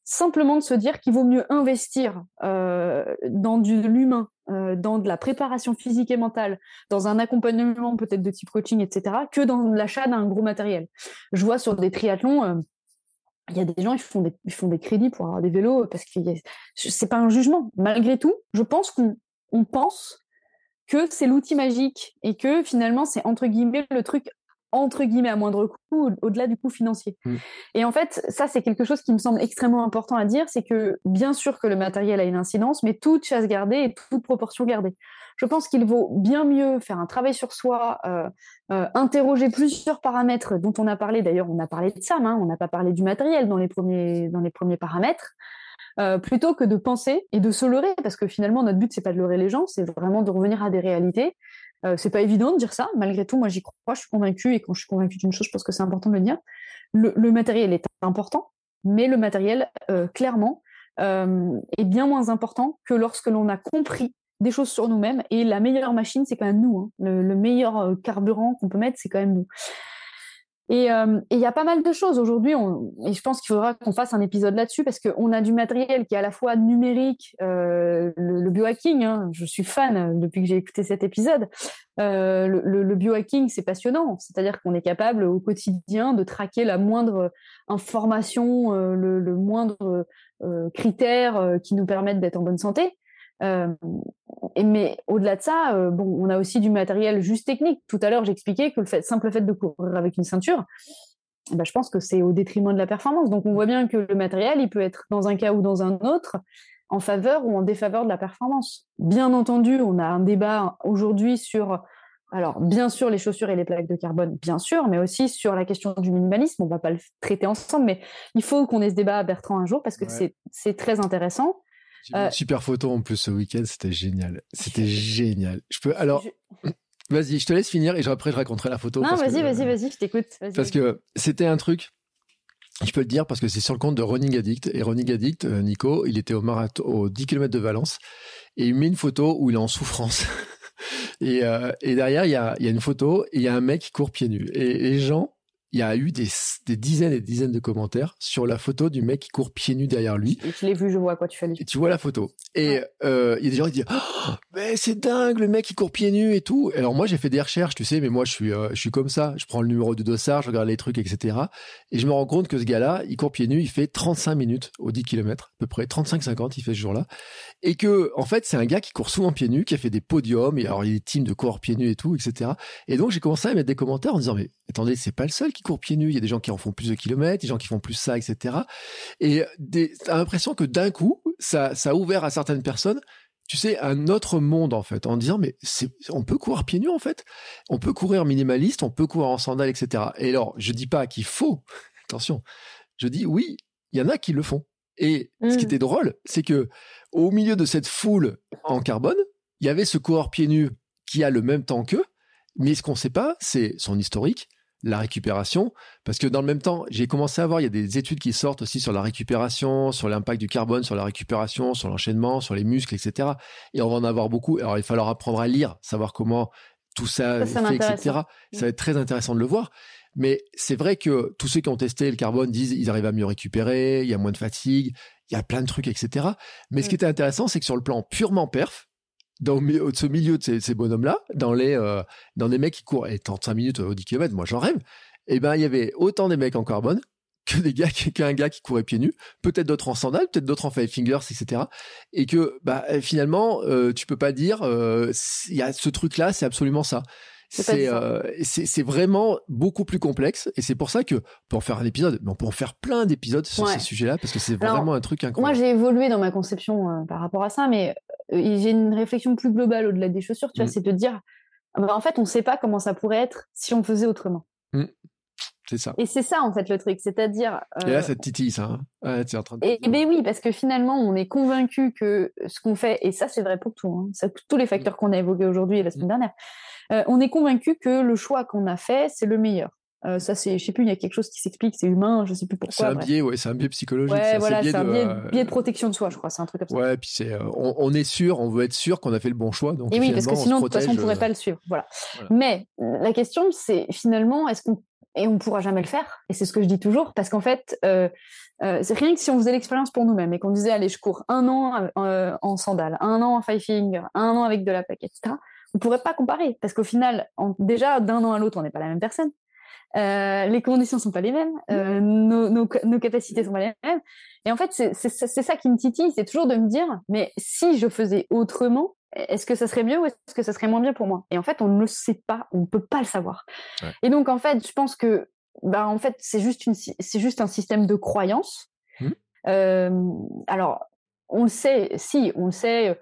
simplement de se dire qu'il vaut mieux investir euh, dans de l'humain, euh, dans de la préparation physique et mentale, dans un accompagnement peut-être de type coaching, etc., que dans l'achat d'un gros matériel. Je vois sur des triathlons, euh, il y a des gens qui font des, ils font des crédits pour avoir des vélos parce que c'est pas un jugement. Malgré tout, je pense qu'on on pense que c'est l'outil magique et que finalement c'est entre guillemets le truc entre guillemets à moindre coût au-delà du coût financier. Mmh. Et en fait, ça c'est quelque chose qui me semble extrêmement important à dire, c'est que bien sûr que le matériel a une incidence, mais toute chasse gardée et toute proportion gardée je pense qu'il vaut bien mieux faire un travail sur soi, euh, euh, interroger plusieurs paramètres dont on a parlé. D'ailleurs, on a parlé de ça, hein, on n'a pas parlé du matériel dans les premiers, dans les premiers paramètres. Euh, plutôt que de penser et de se leurrer, parce que finalement notre but c'est pas de leurrer les gens, c'est vraiment de revenir à des réalités. Euh, c'est pas évident de dire ça, malgré tout, moi j'y crois, je suis convaincue, et quand je suis convaincue d'une chose, je pense que c'est important de le dire. Le, le, matériel est important, mais le matériel, clairement, est bien moins important que lorsque l'on a compris des choses sur nous-mêmes. Et la meilleure machine, c'est quand même nous. Hein. Le, meilleur euh, carburant qu'on peut mettre, c'est quand même nous. Euh, et il y a pas mal de choses aujourd'hui, et je pense qu'il faudra qu'on fasse un épisode là-dessus parce qu'on a du matériel qui est à la fois numérique, euh, le, biohacking. Hein, je suis fan depuis que j'ai écouté cet épisode. le, biohacking, c'est passionnant. C'est-à-dire qu'on est capable au quotidien de traquer la moindre information, le, moindre critère qui nous permette d'être en bonne santé. Euh, mais au-delà de ça, euh, bon, on a aussi du matériel juste technique. Tout à l'heure, j'expliquais que le fait, simple fait de courir avec une ceinture, bah, je pense que c'est au détriment de la performance. Donc, on voit bien que le matériel, il peut être dans un cas ou dans un autre en faveur ou en défaveur de la performance. Bien entendu, on a un débat aujourd'hui sur, alors bien sûr, les chaussures et les plaques de carbone, bien sûr, mais aussi sur la question du minimalisme. On va pas le traiter ensemble, mais il faut qu'on ait ce débat à Bertrand un jour parce que c'est très intéressant. J'ai une euh, super photo en plus ce week-end, c'était génial. C'était génial. Je peux alors. Vas-y, je te laisse finir et après je raconterai la photo. Non, vas-y, vas-y, vas-y, je t'écoute. Parce que c'était un truc, je peux le dire parce que c'est sur le compte de Running Addict. Et Running Addict, euh, Nico, il était au marathon, au 10 km de Valence. et il met une photo où il est en souffrance. et, euh, et derrière, il y a, y a une photo et il y a un mec qui court pieds nus. Et les gens il y a eu des, dizaines et des dizaines de commentaires sur la photo du mec qui court pieds nus derrière lui. Et je l'ai vu, je vois quoi tu fais. Et tu vois la photo. Et euh, il y a des gens qui disent oh, mais c'est dingue le mec qui court pieds nus et tout. Alors moi j'ai fait des recherches, tu sais, mais moi je suis euh, je suis comme ça. Je prends le numéro du dossard, je regarde les trucs, etc. Et je me rends compte que ce gars-là, il court pieds nus, il fait 35 minutes au 10 km, à peu près 35-50, il fait ce jour-là. Et que en fait c'est un gars qui court souvent pieds nus, qui a fait des podiums. Et alors il des teams de coureurs pieds nus et tout, etc. Et donc j'ai commencé à mettre des commentaires en disant mais attendez, c'est pas le seul qui court pieds nus. Il y a des gens qui en font plus de kilomètres, des gens qui font plus ça, etc. Et t'as l'impression que d'un coup, ça, ça a ouvert à certaines personnes tu sais, un autre monde en fait, en disant mais on peut courir pieds nus en fait, on peut courir minimaliste, on peut courir en sandales, etc. Et alors, je dis pas qu'il faut, attention, je dis oui, il y en a qui le font. Et ce qui mmh. était drôle, c'est que au milieu de cette foule en carbone, il y avait ce coureur pieds nus qui a le même temps qu'eux, mais ce qu'on ne sait pas, c'est son historique, la récupération, parce que dans le même temps, j'ai commencé à voir, il y a des études qui sortent aussi sur la récupération, sur l'impact du carbone, sur la récupération, sur l'enchaînement, sur les muscles, etc. Et on va en avoir beaucoup. Alors il va falloir apprendre à lire, savoir comment tout ça, fait, etc. Ça va être très intéressant de le voir. Mais c'est vrai que tous ceux qui ont testé le carbone disent ils arrivent à mieux récupérer, il y a moins de fatigue, il y a plein de trucs, etc. Mais ce qui était intéressant, c'est que sur le plan purement perf, dans ce milieu de ces, bonhommes-là, dans les euh, dans des mecs qui courent et 35 minutes au 10 km, moi j'en rêve. Et eh ben il y avait autant des mecs en carbone que des gars qu'un gars qui courait pieds nus, peut-être d'autres en sandales, peut-être d'autres en five fingers, etc. Et que bah finalement euh, tu peux pas dire euh, il y a ce truc là, c'est absolument ça. Euh, c'est c'est vraiment beaucoup plus complexe et c'est pour ça que pour faire un épisode, mais on peut en faire plein d'épisodes sur ces sujets-là parce que c'est vraiment un truc incroyable. Moi, j'ai évolué dans ma conception euh, par rapport à ça, mais euh, j'ai une réflexion plus globale au-delà des chaussures. Tu vois, mm. c'est de dire, ah bah, en fait, on ne sait pas comment ça pourrait être si on faisait autrement. Mm. C'est ça. Et c'est ça en fait le truc, c'est-à-dire. Et là, ça te titille ça. Hein es en train de... Et, ben oui, parce que finalement, on est convaincu que ce qu'on fait, et ça c'est vrai pour tout, hein, ça, tous les facteurs mm. qu'on a évoqués aujourd'hui et la semaine dernière, euh, on est convaincu que le choix qu'on a fait, c'est le meilleur. Euh, ça, c'est, je sais plus, il y a quelque chose qui s'explique, c'est humain, je sais plus pourquoi. C'est un biais, ouais, c'est un biais psychologique. Ouais, voilà, c'est un euh, biais, de protection de soi, je crois, c'est un truc comme ça. Ouais, puis c'est, on, est sûr, on veut être sûr qu'on a fait le bon choix, donc. Et oui, parce que sinon, de toute façon, on pourrait pas le suivre, voilà. Mais la question, c'est finalement, est-ce qu'on et on pourra jamais le faire, et c'est ce que je dis toujours, parce qu'en fait, c'est rien que si on faisait l'expérience pour nous-mêmes et qu'on disait, allez, je cours un an en sandales, un an en five finger, un an avec de la plaquette, etc on pourrait pas comparer parce qu'au final, déjà d'un an à l'autre, on n'est pas la même personne. Euh, les conditions sont pas les mêmes, euh, nos, nos, nos, capacités sont pas les mêmes. Et en fait, c'est ça qui me titille, c'est toujours de me dire, mais si je faisais autrement, est-ce que ça serait mieux ou est-ce que ça serait moins bien pour moi? Et en fait, on ne le sait pas, on ne peut pas le savoir. Et donc, en fait, je pense que, bah, en fait, c'est juste une, c'est juste un système de croyance. Mmh. Euh, alors, on le sait, si, on le sait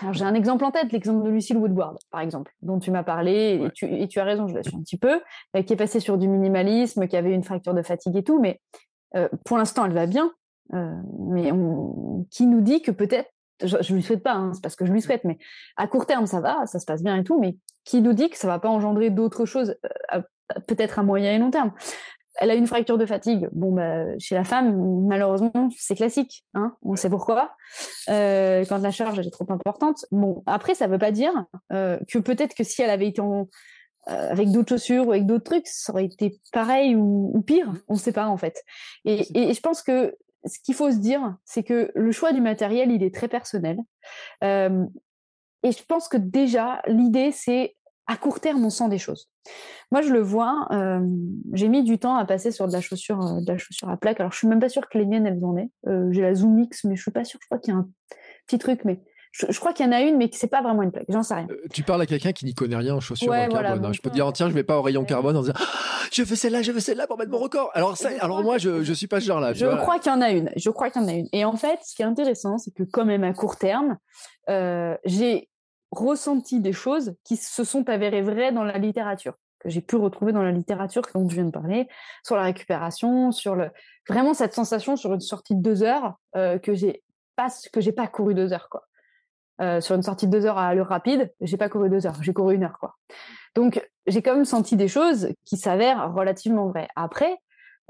alors j'ai un exemple en tête, l'exemple de Lucille Woodward, par exemple, dont tu m'as parlé, et, tu, et, tu, as raison, je la suis un petit peu, euh, qui est passée sur du minimalisme, qui avait une fracture de fatigue et tout, mais euh, pour l'instant elle va bien, euh, mais on, qui nous dit que peut-être, je, ne lui souhaite pas, hein, c'est parce que je lui souhaite, mais à court terme ça va, ça se passe bien et tout, mais qui nous dit que ça va pas engendrer d'autres choses, peut-être à moyen et long terme elle a une fracture de fatigue. Bon, bah, chez la femme, malheureusement, c'est classique. Hein on sait pourquoi. Euh, quand la charge est trop importante. Bon, après, ça ne veut pas dire euh, que peut-être que si elle avait été en, euh, avec d'autres chaussures ou avec d'autres trucs, ça aurait été pareil ou, pire. On ne sait pas en fait. Et, et, je pense que ce qu'il faut se dire, c'est que le choix du matériel, il est très personnel. Et je pense que déjà, l'idée, c'est à court terme, on sent des choses. Moi, je le vois. Euh, j'ai mis du temps à passer sur de la chaussure, euh, de la chaussure à plaque. Alors, je suis même pas sûre que les miennes elles en aient. Euh, j'ai la Zoom X, mais je suis pas sûre. Je crois qu'il y a un petit truc, mais je, crois qu'il y en a une, mais que c'est pas vraiment une plaque. J'en sais rien. tu parles à quelqu'un qui n'y connaît rien en chaussures en carbone. Hein. je peux te dire, tiens, je vais pas au rayon carbone en disant, ah, je fais celle-là, je fais celle-là pour mettre mon record. Alors ça, alors moi, je, je suis pas ce genre-là. Je crois qu'il y en a une. Je crois qu'il y en a une. Et en fait, ce qui est intéressant, c'est que quand même à court terme, j'ai ressenti des choses qui se sont avérées vraies dans la littérature, que j'ai pu retrouver dans la littérature dont je viens de parler, sur la récupération, sur le vraiment cette sensation sur une sortie de deux heures euh, que j'ai pas pas couru deux heures quoi. Euh, sur une sortie de deux heures à allure rapide, j'ai pas couru deux heures, j'ai couru une heure quoi. Donc j'ai quand même senti des choses qui s'avèrent relativement vraies. Après,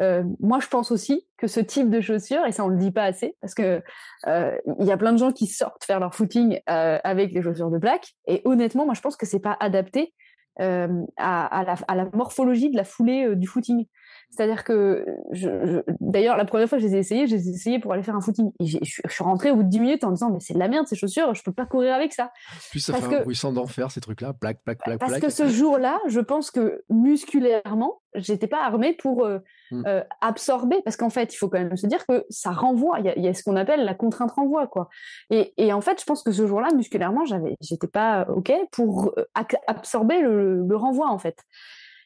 euh, moi, je pense aussi que ce type de chaussures, et ça on le dit pas assez, parce que euh, il y a plein de gens qui sortent faire leur footing euh, avec les chaussures de plaque, et honnêtement, moi je pense que c'est pas adapté à, la, morphologie de la foulée du footing. C'est-à-dire que, je, d'ailleurs, la première fois que je les ai essayées, je les ai essayées pour aller faire un footing. Et je suis rentrée au bout de 10 minutes en disant, mais c'est de la merde ces chaussures, je peux pas courir avec ça. Puis ça fait un bruit sans d'enfer ces trucs-là, plaque, plaque, plaque. Parce que ce jour-là, je pense que musculairement, j'étais pas armée pour euh, mmh. euh, absorber, parce qu'en fait, il faut quand même se dire que ça renvoie. Il y a, ce qu'on appelle la contrainte renvoi, quoi. Et, et, en fait, je pense que ce jour-là, musculairement, j'avais, j'étais pas ok pour euh, absorber le, le renvoi, en fait.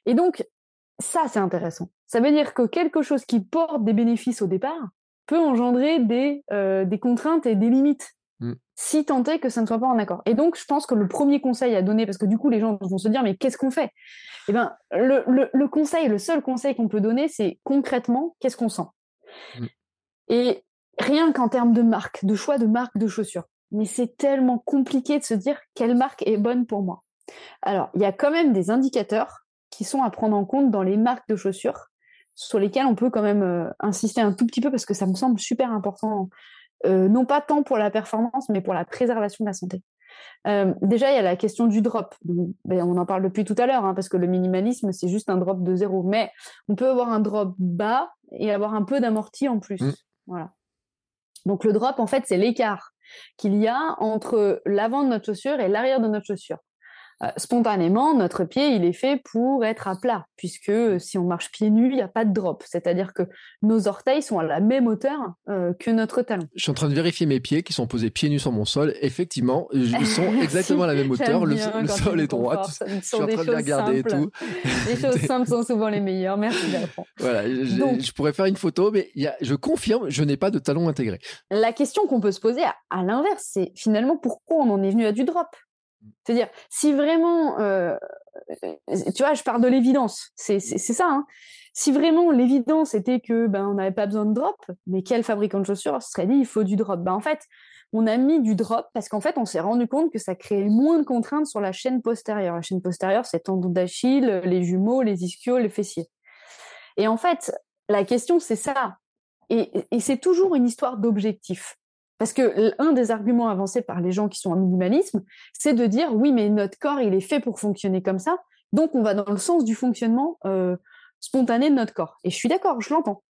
Et donc, ça, c'est intéressant. Ça veut dire que quelque chose qui porte des bénéfices au départ peut engendrer des, euh, des contraintes et des limites, mm. si tant est que ça ne soit pas en accord. Et donc, je pense que le premier conseil à donner, parce que du coup, les gens vont se dire, mais qu'est-ce qu'on fait? Eh bien, le, le, conseil, le seul conseil qu'on peut donner, c'est concrètement, qu'est-ce qu'on sent? Mm. Et rien qu'en termes de marque, de choix de marque de chaussures. Mais c'est tellement compliqué de se dire quelle marque est bonne pour moi. Alors, il y a quand même des indicateurs qui sont à prendre en compte dans les marques de chaussures, sur lesquelles on peut quand même euh, insister un tout petit peu parce que ça me semble super important, euh, non pas tant pour la performance, mais pour la préservation de la santé. Euh, déjà, il y a la question du drop. Ben, on en parle depuis tout à l'heure, hein, parce que le minimalisme, c'est juste un drop de zéro. Mais on peut avoir un drop bas et avoir un peu d'amorti en plus. Mmh. Voilà. Donc le drop, en fait, c'est l'écart qu'il y a entre l'avant de notre chaussure et l'arrière de notre chaussure. Euh, spontanément, notre pied, il est fait pour être à plat, puisque si on marche pieds nus, il n'y a pas de drop. C'est-à-dire que nos orteils sont à la même hauteur euh, que notre talon. Je suis en train de vérifier mes pieds qui sont posés pieds nus sur mon sol. Effectivement, ils sont exactement à la même hauteur. Le, sol est droit. Je suis en train de regarder et tout. les choses simples sont souvent les meilleures. Merci Bertrand. Voilà, je pourrais faire une photo, mais y a, je confirme, je n'ai pas de talon intégré. La question qu'on peut se poser à l'inverse, c'est finalement pourquoi on en est venu à du drop? C'est-à-dire, si vraiment, euh, tu vois, je parle de l'évidence, c'est ça. Hein. Si vraiment l'évidence était que ben on n'avait pas besoin de drop, mais quel fabricant de chaussures serait dit il faut du drop? Ben en fait, on a mis du drop parce qu'en fait on s'est rendu compte que ça créait moins de contraintes sur la chaîne postérieure. La chaîne postérieure, c'est tendon d'Achille, les jumeaux, les ischios, les fessiers. Et en fait, la question c'est ça. et c'est toujours une histoire d'objectif. Parce que un des arguments avancés par les gens qui sont en minimalisme, c'est de dire oui, mais notre corps, il est fait pour fonctionner comme ça, donc on va dans le sens du fonctionnement euh, spontané de notre corps. Et je suis d'accord, je l'entends.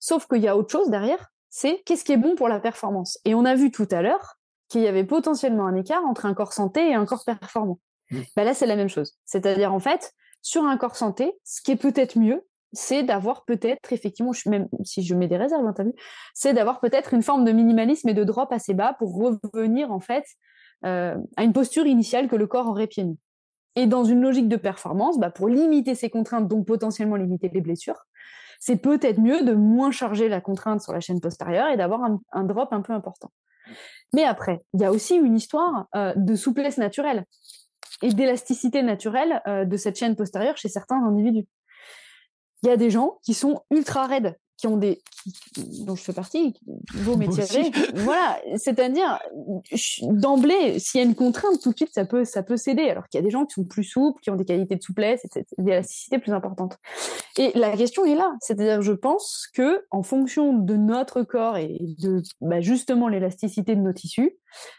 Sauf qu'il y a autre chose derrière, c'est qu'est-ce qui est bon pour la performance? Et on a vu tout à l'heure qu'il y avait potentiellement un écart entre un corps santé et un corps performant. Mmh. Bah là, c'est la même chose. C'est-à-dire, en fait, sur un corps santé, ce qui est peut-être mieux, c'est d'avoir peut-être, effectivement, même si je mets des réserves, hein, vu, c'est d'avoir peut-être une forme de minimalisme et de drop assez bas pour revenir en fait euh, à une posture initiale que le corps aurait pieds nus. Et dans une logique de performance, bah, pour limiter ces contraintes, donc potentiellement limiter les blessures, c'est peut-être mieux de moins charger la contrainte sur la chaîne postérieure et d'avoir un, drop un peu important. Mais après, il y a aussi une histoire euh, de souplesse naturelle et d'élasticité naturelle euh, de cette chaîne postérieure chez certains individus il y a des gens qui sont ultra raides, qui ont des, dont je fais partie, vos métiers Voilà, c'est-à-dire d'emblée, s'il y a une contrainte, tout de suite ça peut ça peut céder. Alors qu'il y a des gens qui sont plus souples, qui ont des qualités de souplesse, et d'élasticité plus importantes. Et la question est là, c'est-à-dire je pense que en fonction de notre corps et de bah, justement l'élasticité de nos tissus,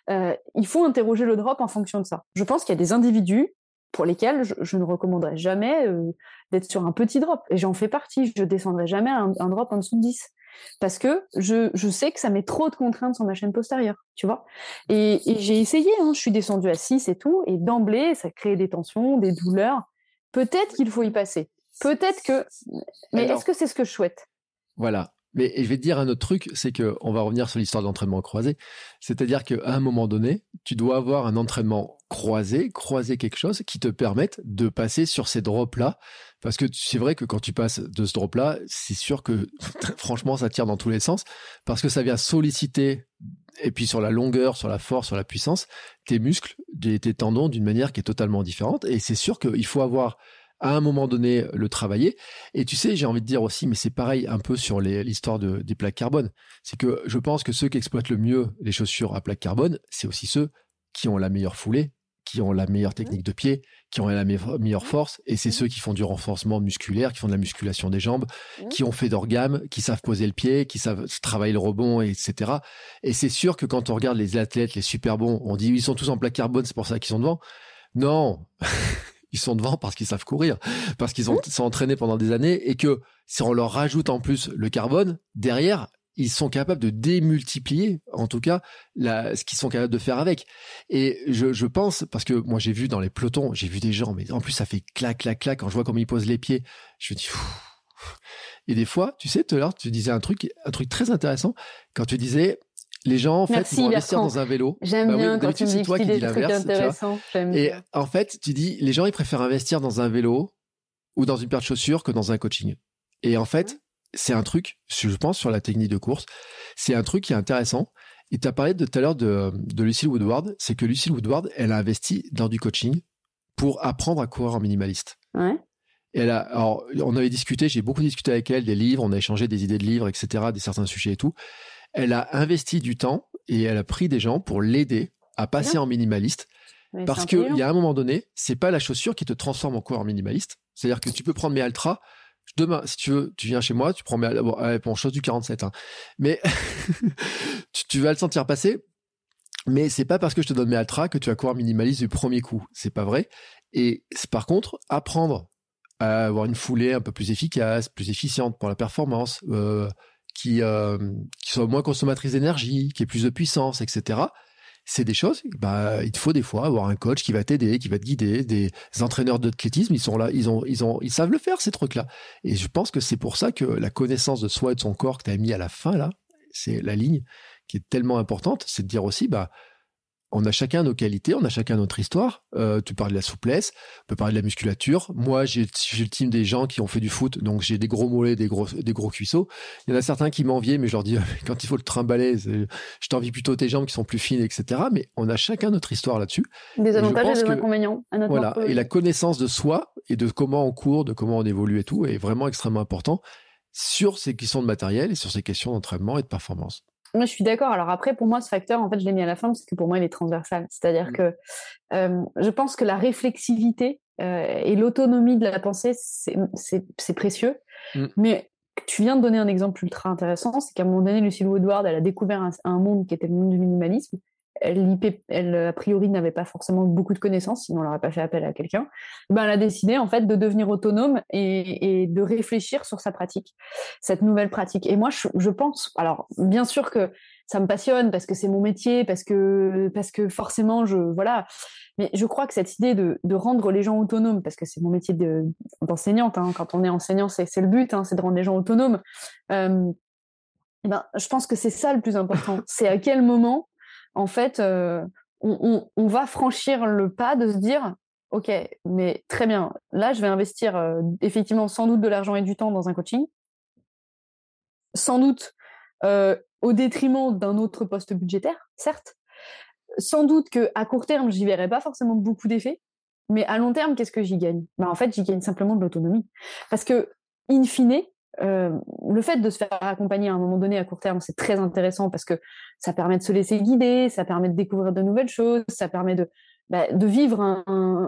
euh, il faut interroger le drop en fonction de ça. Je pense qu'il y a des individus pour lesquels je, ne recommanderais jamais euh, d'être sur un petit drop. Et j'en fais partie. Je descendrai jamais un, un, drop en dessous de 10. Parce que je, je, sais que ça met trop de contraintes sur ma chaîne postérieure, tu vois. Et, j'ai essayé, hein, je suis descendue à 6 et tout, et d'emblée, ça crée des tensions, des douleurs. Peut-être qu'il faut y passer. Peut-être que... Mais est-ce que c'est ce que je souhaite? Voilà. Mais je vais te dire un autre truc, c'est que on va revenir sur l'histoire de l'entraînement croisé. C'est-à-dire qu'à un moment donné, tu dois avoir un entraînement croisé, croiser quelque chose qui te permette de passer sur ces drops-là. Parce que c'est vrai que quand tu passes de ce drop-là, c'est sûr que franchement, ça tire dans tous les sens parce que ça vient solliciter et puis sur la longueur, sur la force, sur la puissance, tes muscles, tes tendons d'une manière qui est totalement différente. Et c'est sûr qu'il faut avoir à un moment donné le travailler. Et tu sais, j'ai envie de dire aussi, mais c'est pareil un peu sur l'histoire de, des plaques carbone. C'est que je pense que ceux qui exploitent le mieux les chaussures à plaques carbone, c'est aussi ceux qui ont la meilleure foulée, qui ont la meilleure technique de pied, qui ont la meilleure force, et c'est ceux qui font du renforcement musculaire, qui font de la musculation des jambes, qui ont fait d'orgames, qui savent poser le pied, qui savent travailler le rebond, etc. Et c'est sûr que quand on regarde les athlètes, les super bons, on dit ils sont tous en plaque carbone, c'est pour ça qu'ils sont devant. Non, ils sont devant parce qu'ils savent courir, parce qu'ils sont entraînés pendant des années, et que si on leur rajoute en plus le carbone, derrière, ils sont capables de démultiplier, en tout cas, ce qu'ils sont capables de faire avec. Et je, pense, parce que moi j'ai vu dans les pelotons, j'ai vu des gens, mais en plus ça fait clac, clac, clac, quand je vois comment ils posent les pieds, je me dis... Et des fois, tu sais, tout à l'heure, tu disais un truc, un truc très intéressant, quand tu disais, les gens, en fait, vont investir dans un vélo. J'aime bah bien quand tu dis toi qui dis l'inverse. Et en fait, tu dis, les gens, ils préfèrent investir dans un vélo ou dans une paire de chaussures que dans un coaching. Et en fait, c'est un truc, je pense, sur la technique de course, c'est un truc qui est intéressant. Et tu as parlé de, tout à l'heure de, de Lucille Woodward, c'est que Lucille Woodward, elle a investi dans du coaching pour apprendre à courir en minimaliste. Ouais. Et elle a, alors, on avait discuté, j'ai beaucoup discuté avec elle, des livres, on a échangé des idées de livres, etc., des certains sujets et tout. Elle a investi du temps et elle a pris des gens pour l'aider à passer en minimaliste. parce qu'il y a un moment donné, c'est pas la chaussure qui te transforme en coureur minimaliste. C'est-à-dire que tu peux prendre mes Altra, demain, si tu veux, tu viens chez moi, tu prends mes bon, chose du 47, hein. mais tu, vas le sentir passer. Mais c'est pas parce que je te donne mes Altra que tu vas courir minimaliste du premier coup. C'est pas vrai. Et par contre, apprendre à avoir une foulée un peu plus efficace, plus efficiente pour la performance, euh, qui, euh, qui soit moins consommatrice d'énergie, qui ait plus de puissance, etc c'est des choses, bah, il faut des fois avoir un coach qui va t'aider, qui va te guider, des entraîneurs d'athlétisme, ils sont là, ils ont, ils ont, ils savent le faire, ces trucs-là. Et je pense que c'est pour ça que la connaissance de soi et de son corps que tu as mis à la fin, là, c'est la ligne qui est tellement importante, c'est de dire aussi, bah, on a chacun nos qualités, on a chacun notre histoire. Euh, tu parles de la souplesse, on peut parler de la musculature. Moi, j'ai le team des gens qui ont fait du foot, donc j'ai des gros mollets, des gros, des gros cuisseaux. Il y en a certains qui m'enviaient, mais je leur dis, quand il faut le trimballer, je t'envie plutôt tes jambes qui sont plus fines, etc. Mais on a chacun notre histoire là-dessus. Des avantages et des inconvénients. voilà. Et la connaissance de soi et de comment on court, de comment on évolue et tout est vraiment extrêmement important sur ces questions de matériel et sur ces questions d'entraînement et de performance. Moi, je suis d'accord. Alors après, pour moi, ce facteur, en fait, je l'ai mis à la fin parce que pour moi, il est transversal. C'est-à-dire mmh. que euh, je pense que la réflexivité euh, et l'autonomie de la pensée, c'est précieux. Mmh. Mais tu viens de donner un exemple ultra intéressant, c'est qu'à un moment donné, Lucille Woodward, elle a découvert un, un, monde qui était le monde du minimalisme elle, a priori, n'avait pas forcément beaucoup de connaissances, sinon elle n'aurait pas fait appel à quelqu'un. Ben, elle a décidé en fait de devenir autonome et, de réfléchir sur sa pratique, cette nouvelle pratique. Et moi, je, pense, alors bien sûr que ça me passionne parce que c'est mon métier, parce que parce que forcément, je voilà. Mais je crois que cette idée de, rendre les gens autonomes, parce que c'est mon métier d'enseignante, hein, quand on est enseignant, c'est le but, hein, c'est de rendre les gens autonomes. Euh, ben, je pense que c'est ça le plus important. c'est à quel moment en fait, euh, on, va franchir le pas de se dire, OK, mais très bien, là, je vais investir euh, effectivement sans doute de l'argent et du temps dans un coaching, sans doute euh, au détriment d'un autre poste budgétaire, certes, sans doute que à court terme, j'y verrai pas forcément beaucoup d'effets, mais à long terme, qu'est-ce que j'y gagne? Bah, En fait, j'y gagne simplement de l'autonomie. Parce que, in fine, euh, le fait de se faire accompagner à un moment donné à court terme, c'est très intéressant parce que ça permet de se laisser guider, ça permet de découvrir de nouvelles choses, ça permet de, bah, vivre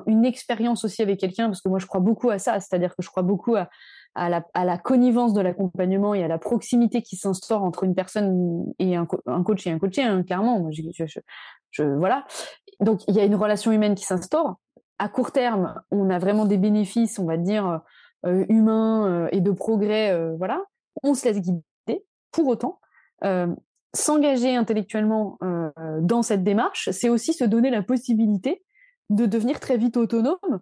une expérience aussi avec quelqu'un, parce que moi je crois beaucoup à ça, c'est-à-dire que je crois beaucoup à, la, connivence de l'accompagnement et à la proximité qui s'instaure entre une personne et un, coach et un coaché, hein, clairement. Je, voilà. Donc il y a une relation humaine qui s'instaure. À court terme, on a vraiment des bénéfices, on va dire humain euh, et de progrès, euh, voilà, on se laisse guider. Pour autant, s'engager intellectuellement dans cette démarche, c'est aussi se donner la possibilité de devenir très vite autonome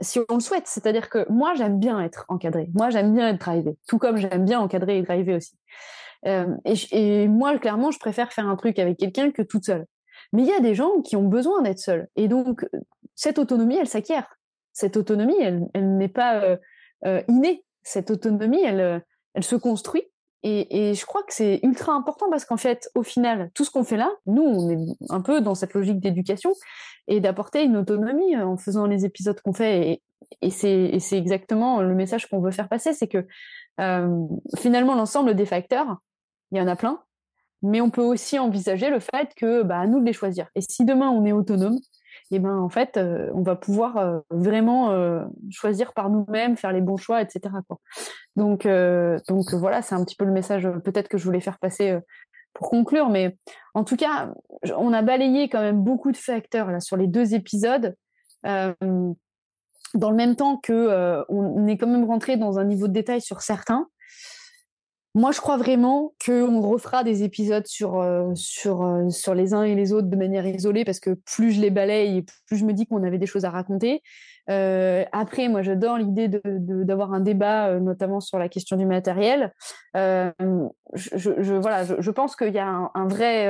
si on le souhaite. C'est-à-dire que moi, j'aime bien être encadré. Moi, j'aime bien être drivé. Tout comme j'aime bien encadrer et driver aussi. et, moi, clairement, je préfère faire un truc avec quelqu'un que toute seule. Mais il y a des gens qui ont besoin d'être seuls. Et donc, cette autonomie, elle s'acquiert. Cette autonomie, elle, elle n'est pas euh, innée. Cette autonomie, elle, euh, elle se construit. Et, et je crois que c'est ultra important parce qu'en fait, au final, tout ce qu'on fait là, nous, on est un peu dans cette logique d'éducation et d'apporter une autonomie en faisant les épisodes qu'on fait. Et, et c'est exactement le message qu'on veut faire passer, c'est que euh, finalement, l'ensemble des facteurs, il y en a plein, mais on peut aussi envisager le fait que, bah, à nous de les choisir. Et si demain on est autonome, et ben en fait, on va pouvoir vraiment choisir par nous-mêmes, faire les bons choix, etc. Donc, voilà, c'est un petit peu le message peut-être que je voulais faire passer pour conclure. Mais en tout cas, on a balayé quand même beaucoup de facteurs sur les deux épisodes. dans le même temps que on est quand même rentré dans un niveau de détail sur certains. Moi, je crois vraiment qu'on refera des épisodes sur, euh, sur, euh, sur les uns et les autres de manière isolée parce que plus je les balaye, plus je me dis qu'on avait des choses à raconter. Euh, après, moi, j'adore l'idée d'avoir de, un débat, notamment sur la question du matériel. je, je, voilà, je, pense qu'il y a un, vrai,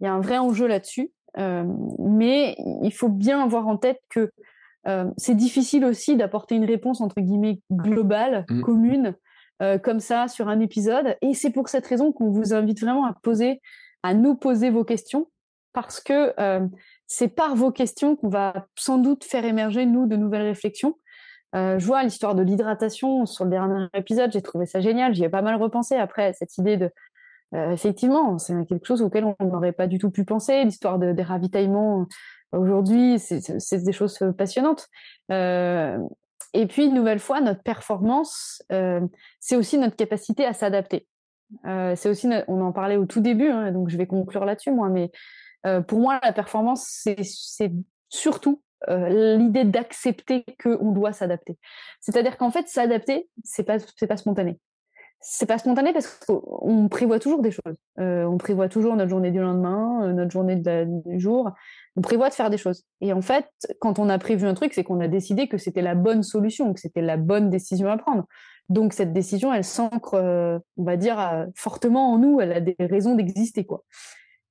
il y a un vrai enjeu là-dessus. mais il faut bien avoir en tête que c'est difficile aussi d'apporter une réponse entre guillemets globale, mmh. commune, euh, comme ça sur un épisode. Et c'est pour cette raison qu'on vous invite vraiment à poser, à nous poser vos questions, parce que euh, c'est par vos questions qu'on va sans doute faire émerger nous de nouvelles réflexions. Euh, je vois l'histoire de l'hydratation sur le dernier épisode, j'ai trouvé ça génial. J'y ai pas mal repensé après cette idée de effectivement, c'est quelque chose auquel on n'aurait pas du tout pu penser. L'histoire de, des ravitaillements aujourd'hui, c'est des choses passionnantes. Et puis, une nouvelle fois, notre performance, euh, c'est aussi notre capacité à s'adapter. Euh, c'est aussi, on en parlait au tout début, hein, donc je vais conclure là-dessus, moi, mais euh, pour moi, la performance, c'est surtout l'idée d'accepter qu'on doit s'adapter. C'est-à-dire qu'en fait, s'adapter, c'est pas, c'est pas spontané c'est pas spontané parce qu'on prévoit toujours des choses. Euh, on prévoit toujours notre journée du lendemain, euh, notre journée du jour. On prévoit de faire des choses. Et en fait, quand on a prévu un truc, c'est qu'on a décidé que c'était la bonne solution, que c'était la bonne décision à prendre. Donc cette décision, elle s'ancre, euh, on va dire, fortement en nous. Elle a des raisons d'exister, quoi.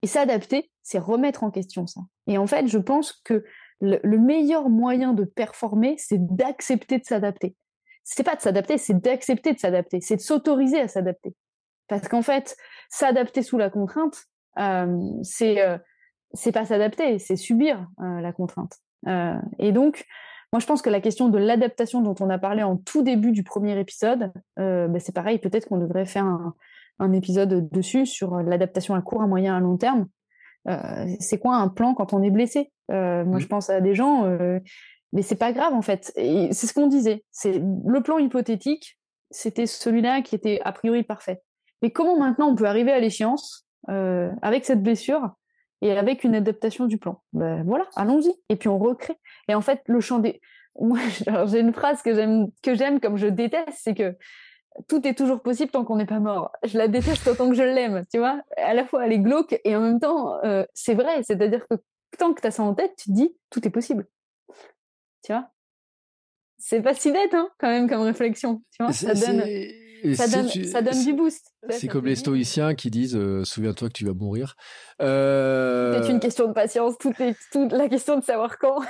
Et s'adapter, c'est remettre en question ça. Et en fait, je pense que le meilleur moyen de performer, c'est d'accepter de s'adapter c'est pas de s'adapter, c'est d'accepter de s'adapter, c'est de s'autoriser à s'adapter. Parce qu'en fait, s'adapter sous la contrainte, euh, c'est euh, c'est pas s'adapter, c'est subir euh, la contrainte. Euh, et donc, moi, je pense que la question de l'adaptation dont on a parlé en tout début du premier épisode, bah, c'est pareil. Peut-être qu'on devrait faire un, un, épisode dessus sur l'adaptation à court, à moyen, à long terme. c'est quoi un plan quand on est blessé? Moi, je pense à des gens mais c'est pas grave en fait. C'est ce qu'on disait. Le plan hypothétique, c'était celui-là qui était a priori parfait. Mais comment maintenant on peut arriver à l'échéance euh, avec cette blessure et avec une adaptation du plan? Ben voilà, allons-y. Et puis on recrée. Et en fait, le champ des j'ai une phrase que j'aime, que j'aime comme je déteste, c'est que tout est toujours possible tant qu'on n'est pas mort. Je la déteste autant que je l'aime, tu vois? À la fois, elle est glauque et en même temps, euh, c'est vrai. C'est-à-dire que tant que tu as ça en tête, tu te dis, tout est possible tu vois? C'est pas si bête hein, quand même comme réflexion tu vois? Ça donne ça donne, ça donne, du boost. C'est comme les stoïciens qui disent euh, Souviens-toi que tu vas mourir. Euh... C'est une question de patience, toute, toute la question de savoir quand.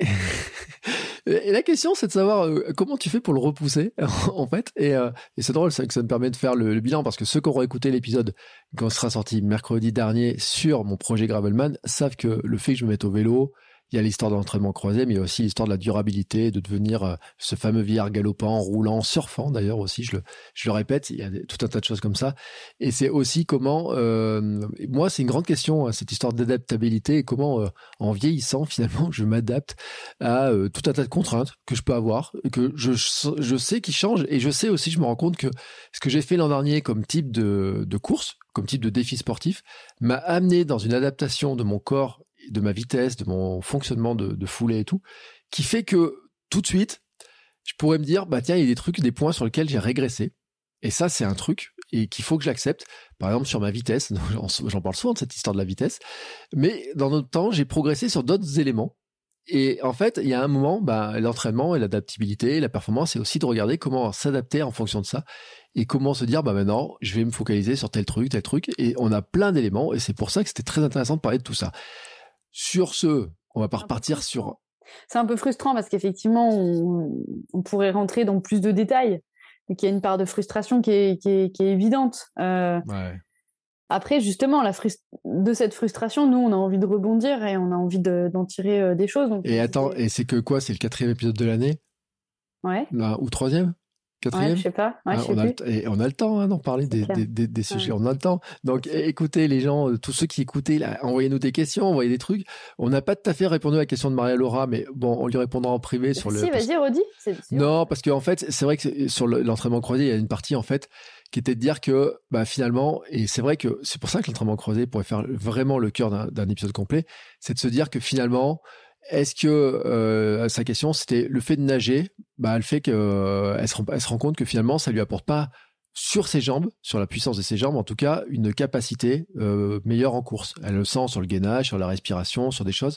et la question, c'est de savoir euh, comment tu fais pour le repousser, en fait. Et, euh, et c'est drôle, c'est que ça me permet de faire le, bilan parce que ceux qui auront écouté l'épisode quand sera sorti mercredi dernier sur mon projet Gravelman savent que le fait que je me mette au vélo, il y a l'histoire de l'entraînement croisé, mais il y a aussi l'histoire de la durabilité, de devenir euh, ce fameux vieillard galopant, roulant, surfant d'ailleurs aussi, je le, répète, il y a tout un tas de choses comme ça. Et c'est aussi comment, euh, moi c'est une grande question, hein, cette histoire d'adaptabilité et comment euh, en vieillissant finalement je m'adapte à tout un tas de contraintes que je peux avoir, que je, sais qui changent et je sais aussi, je me rends compte que ce que j'ai fait l'an dernier comme type de course, comme type de défi sportif, m'a amené dans une adaptation de mon corps de ma vitesse, de mon fonctionnement de, foulée et tout, qui fait que tout de suite, je pourrais me dire, bah tiens, il y a des trucs, des points sur lesquels j'ai régressé. Et ça, c'est un truc et qu'il faut que j'accepte. Par exemple, sur ma vitesse, j'en parle souvent de cette histoire de la vitesse, mais dans notre temps, j'ai progressé sur d'autres éléments. Et en fait, il y a un moment, bah, l'entraînement et l'adaptabilité, la performance, c'est aussi de regarder comment s'adapter en fonction de ça et comment se dire, bah maintenant, je vais me focaliser sur tel truc, tel truc. Et on a plein d'éléments et c'est pour ça que c'était très intéressant de parler de tout ça. Sur ce, on va pas repartir sur. C'est un peu frustrant parce qu'effectivement, on, pourrait rentrer dans plus de détails, mais qu'il y a une part de frustration qui est, évidente. Euh, après, justement, la de cette frustration, nous, on a envie de rebondir et on a envie d'en tirer euh, des choses. et attends, et c'est que quoi? C'est le quatrième épisode de l'année? Ouais. ou troisième? Quatrième Je sais pas. Ah, on, a le, et on a le temps hein, d'en parler des, des, des, sujets. On a le temps. Donc, écoutez les gens, euh, tous ceux qui écoutaient, envoyez-nous des questions, envoyez des trucs. On n'a pas tout à fait répondu à la question de Maria Laura, mais bon, on lui répondra en privé sur si, le. Si, vas-y, redis. Non, parce qu'en fait, c'est vrai que sur l'entraînement croisé, il y a une partie en fait qui était de dire que bah, finalement, et c'est vrai que c'est pour ça que l'entraînement croisé pourrait faire vraiment le cœur d'un épisode complet, c'est de se dire que finalement, est-ce que euh, sa question c'était le fait de nager, bah elle fait que euh, se rend, elle se rend compte que finalement ça lui apporte pas sur ses jambes, sur la puissance de ses jambes, en tout cas une capacité euh, meilleure en course. Elle le sent sur le gainage, sur la respiration, sur des choses,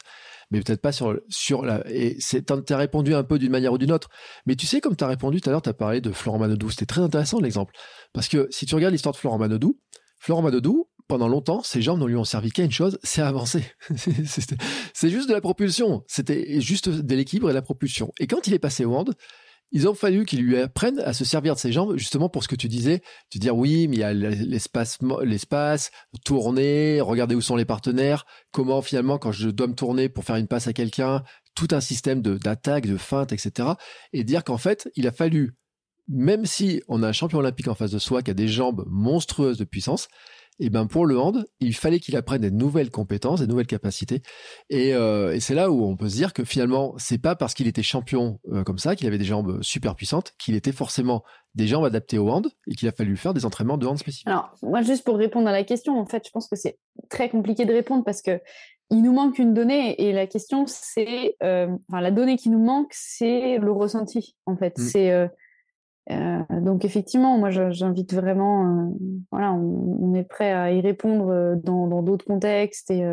mais peut-être pas sur sur la. Et c'est t'as répondu un peu d'une manière ou d'une autre. Mais tu sais comme tu as répondu tout à l'heure, tu as parlé de Florent Manodou. C'était très intéressant l'exemple parce que si tu regardes l'histoire de Florent Manodou, Florent Manodou, pendant longtemps, ses jambes ne lui ont servi qu'à une chose, c'est avancer. c'est juste de la propulsion. C'était juste de l'équilibre et de la propulsion. Et quand il est passé au hand, ils ont fallu qu'il lui apprenne à se servir de ses jambes, justement pour ce que tu disais, tu dire oui, mais il y a l'espace, l'espace, tourner, regarder où sont les partenaires, comment finalement quand je dois me tourner pour faire une passe à quelqu'un, tout un système de d'attaque, de feinte, etc. Et dire qu'en fait, il a fallu, même si on a un champion olympique en face de soi qui a des jambes monstrueuses de puissance, et ben pour le hand, il fallait qu'il apprenne des nouvelles compétences, des nouvelles capacités. Et, euh, et c'est là où on peut se dire que finalement, c'est pas parce qu'il était champion euh, comme ça, qu'il avait des jambes super puissantes, qu'il était forcément des jambes adaptées au hand et qu'il a fallu faire des entraînements de hand spécifiques. Alors, moi, juste pour répondre à la question, en fait, je pense que c'est très compliqué de répondre parce que il nous manque une donnée et la question, c'est, euh, enfin, la donnée qui nous manque, c'est le ressenti, en fait. Mm. C'est euh, donc effectivement, moi j'invite vraiment, euh, voilà, on, est prêt à y répondre euh, dans d'autres contextes et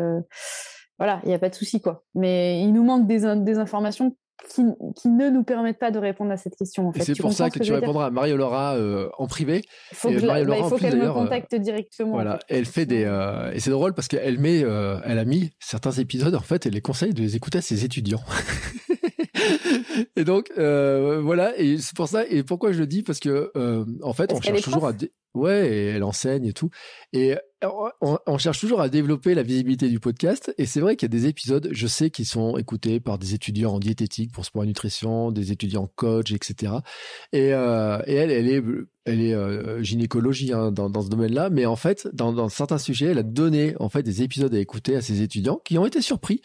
voilà, il n'y a pas de souci quoi. Mais il nous manque des informations qui, qui, ne nous permettent pas de répondre à cette question. En fait. C'est pour ça que, tu répondras à Marie-Laura en privé. Faut et bah, il faut qu'elle me contacte directement. Voilà, elle fait des et c'est drôle parce qu'elle met, elle a mis certains épisodes en fait, et les conseille de les écouter à ses étudiants. et donc euh, voilà, et c'est pour ça. Et pourquoi je le dis? Parce que euh, en fait, on cherche toujours à. Ouais, et elle enseigne et tout. Et on, cherche toujours à développer la visibilité du podcast. Et c'est vrai qu'il y a des épisodes, je sais, qui sont écoutés par des étudiants en diététique pour sport et nutrition, des étudiants coach, etc. Et, euh, et elle, elle est, elle euh, gynécologie hein, dans, ce domaine-là. Mais en fait, dans, dans certains sujets, elle a donné en fait des épisodes à écouter à ses étudiants qui ont été surpris,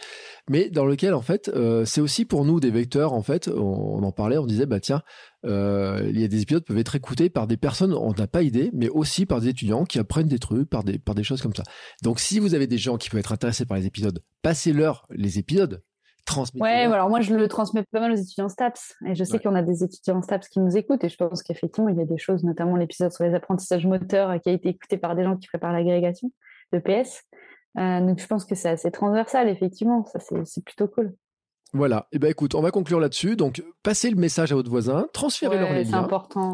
mais dans lequel en fait, euh, c'est aussi pour nous des vecteurs. En fait, on, on en parlait, on disait bah tiens, euh, il y a des épisodes qui peuvent être écoutés par des personnes, on n'a pas idée, mais aussi par des étudiants qui apprennent des trucs, par des, par des choses comme ça. Donc, si vous avez des gens qui peuvent être intéressés par les épisodes, passez-leur les épisodes. Transmettez ouais, alors moi je le transmets pas mal aux étudiants STAPS et je sais qu'on a des étudiants STAPS qui nous écoutent et je pense qu'effectivement il y a des choses, notamment l'épisode sur les apprentissages moteurs qui a été écouté par des gens qui préparent l'agrégation de PS. Euh, donc je pense que c'est assez transversal effectivement, ça c'est plutôt cool. Voilà. Et eh ben écoute, on va conclure là-dessus. Donc, passez le message à votre voisin, transférez-leur les liens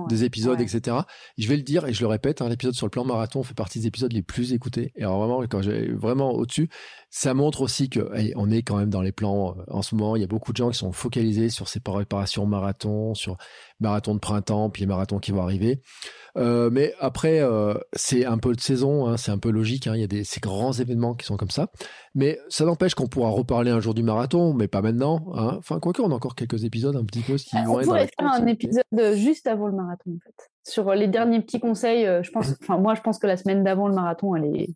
des épisodes, etc. Je vais le dire et je le répète, hein, l'épisode sur le plan marathon fait partie des épisodes les plus écoutés. Et alors vraiment, quand j'ai vraiment au-dessus, ça montre aussi que on est quand même dans les plans euh, en ce moment. Il y a beaucoup de gens qui sont focalisés sur ces préparations marathon, sur marathon de printemps, puis les marathons qui vont arriver. Euh, mais après, euh, c'est un peu de saison, hein, c'est un peu logique. Hein, il y a des, ces grands événements qui sont comme ça. Mais ça n'empêche qu'on pourra reparler un jour du marathon, mais pas maintenant. Hein. Enfin, quoique, on a encore quelques épisodes un petit peu qui vont on pourrait faire un épisode juste avant le marathon, en fait. Sur les derniers petits conseils, je pense, enfin, moi, je pense que la semaine d'avant le marathon, elle est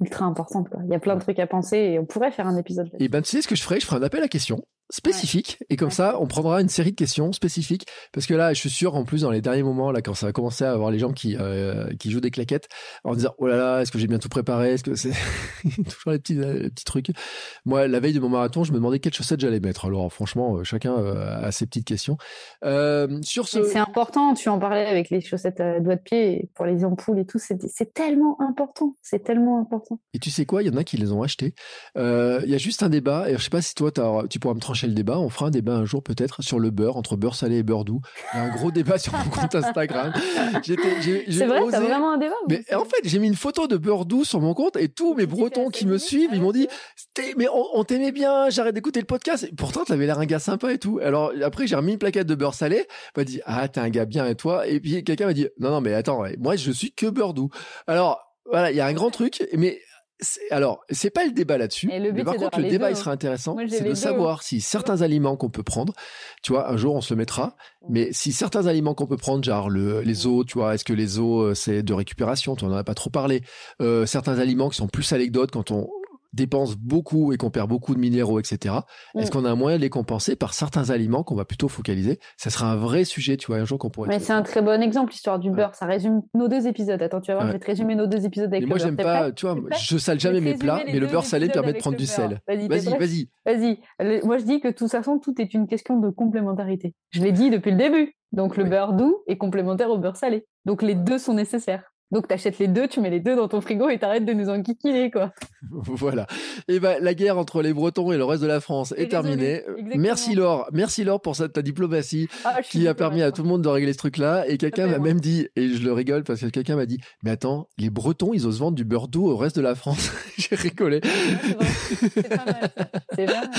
ultra importante. Quoi. Il y a plein de trucs à penser et on pourrait faire un épisode. Et ben, tu sais ce que je ferais? Je ferais un appel à questions spécifique. Et comme ça on prendra une série de questions spécifiques. Parce que là je suis sûr en plus dans les derniers moments là quand ça va commencer à avoir les gens qui euh, qui jouent des claquettes en disant oh là là est-ce que j'ai bien tout préparé? Est-ce que c'est toujours les petits les petits trucs. Moi la veille de mon marathon je me demandais quelles chaussettes j'allais mettre. Alors franchement euh, chacun euh, a ses petites questions. Sur ce c'est important tu en parlais avec les chaussettes à doigts de pied pour les ampoules et tout c'est tellement important c'est tellement important. Et tu sais quoi? Il y en a qui les ont achetés il y a juste un débat et je sais pas si toi tu pourras me trancher le débat. On fera un débat un jour peut-être sur le beurre, entre beurre salé et beurre doux. Il y a un gros débat sur mon compte Instagram. C'est vrai, t'as vraiment un débat. Mais en fait, j'ai mis une photo de beurre doux sur mon compte et tous mes Bretons qui me suivent, ils m'ont dit, mais on, t'aimait bien, j'arrête d'écouter le podcast. Et pourtant, t'avais l'air un gars sympa et tout. Alors après, j'ai remis une plaquette de beurre salé. M'a dit, ah, t'es un gars bien et toi? Et puis quelqu'un m'a dit, non, non, mais attends, moi, je suis que beurre doux. Alors, voilà, il y a un grand truc, mais alors, c'est pas le débat là-dessus. Mais par contre, le débat, deux, il sera intéressant. Moi, j'ai C'est de deux, savoir si certains aliments qu'on peut prendre, tu vois, un jour on se mettra, mais si certains aliments qu'on peut prendre, genre le, les os, tu vois, est-ce que les os, euh, c'est de récupération, tu en as pas trop parlé. Euh, certains aliments qui sont plus anecdotes quand on dépense beaucoup et qu'on perd beaucoup de minéraux, etc. Est-ce Mm. qu'on a un moyen de les compenser par certains aliments qu'on va plutôt focaliser? Ça sera un vrai sujet, tu vois, un jour qu'on pourrait. Mais c'est un très bon exemple, l'histoire du beurre. Ça résume nos deux épisodes. Attends, tu vas voir, Ouais. je vais te résumer nos deux épisodes avec Mais le moi, beurre. j'aime T'es pas, tu vois, je sale jamais mes plats, mais le beurre salé permet de prendre du sel. Vas-y, Vas-y, vas-y. Moi, je dis que de toute façon, tout est une question de complémentarité. Je l'ai dit depuis le début. Donc, le Oui. beurre doux est complémentaire au beurre salé. Donc, les deux sont nécessaires. Donc, tu achètes les deux, tu mets les deux dans ton frigo et t'arrêtes de nous enquiquiner, quoi. Voilà. Et ben la guerre entre les Bretons et le reste de la France est terminée. Merci Laure, merci Laure pour cette, ta diplomatie Ah, qui a permis à tout le monde de régler ce truc-là. Et quelqu'un m'a Totalement. même dit, et je le rigole parce que quelqu'un m'a dit, mais attends, les Bretons, ils osent vendre du beurre doux au reste de la France? J'ai rigolé. Ouais, c'est vrai. C'est pas mal, ça. C'est pas mal.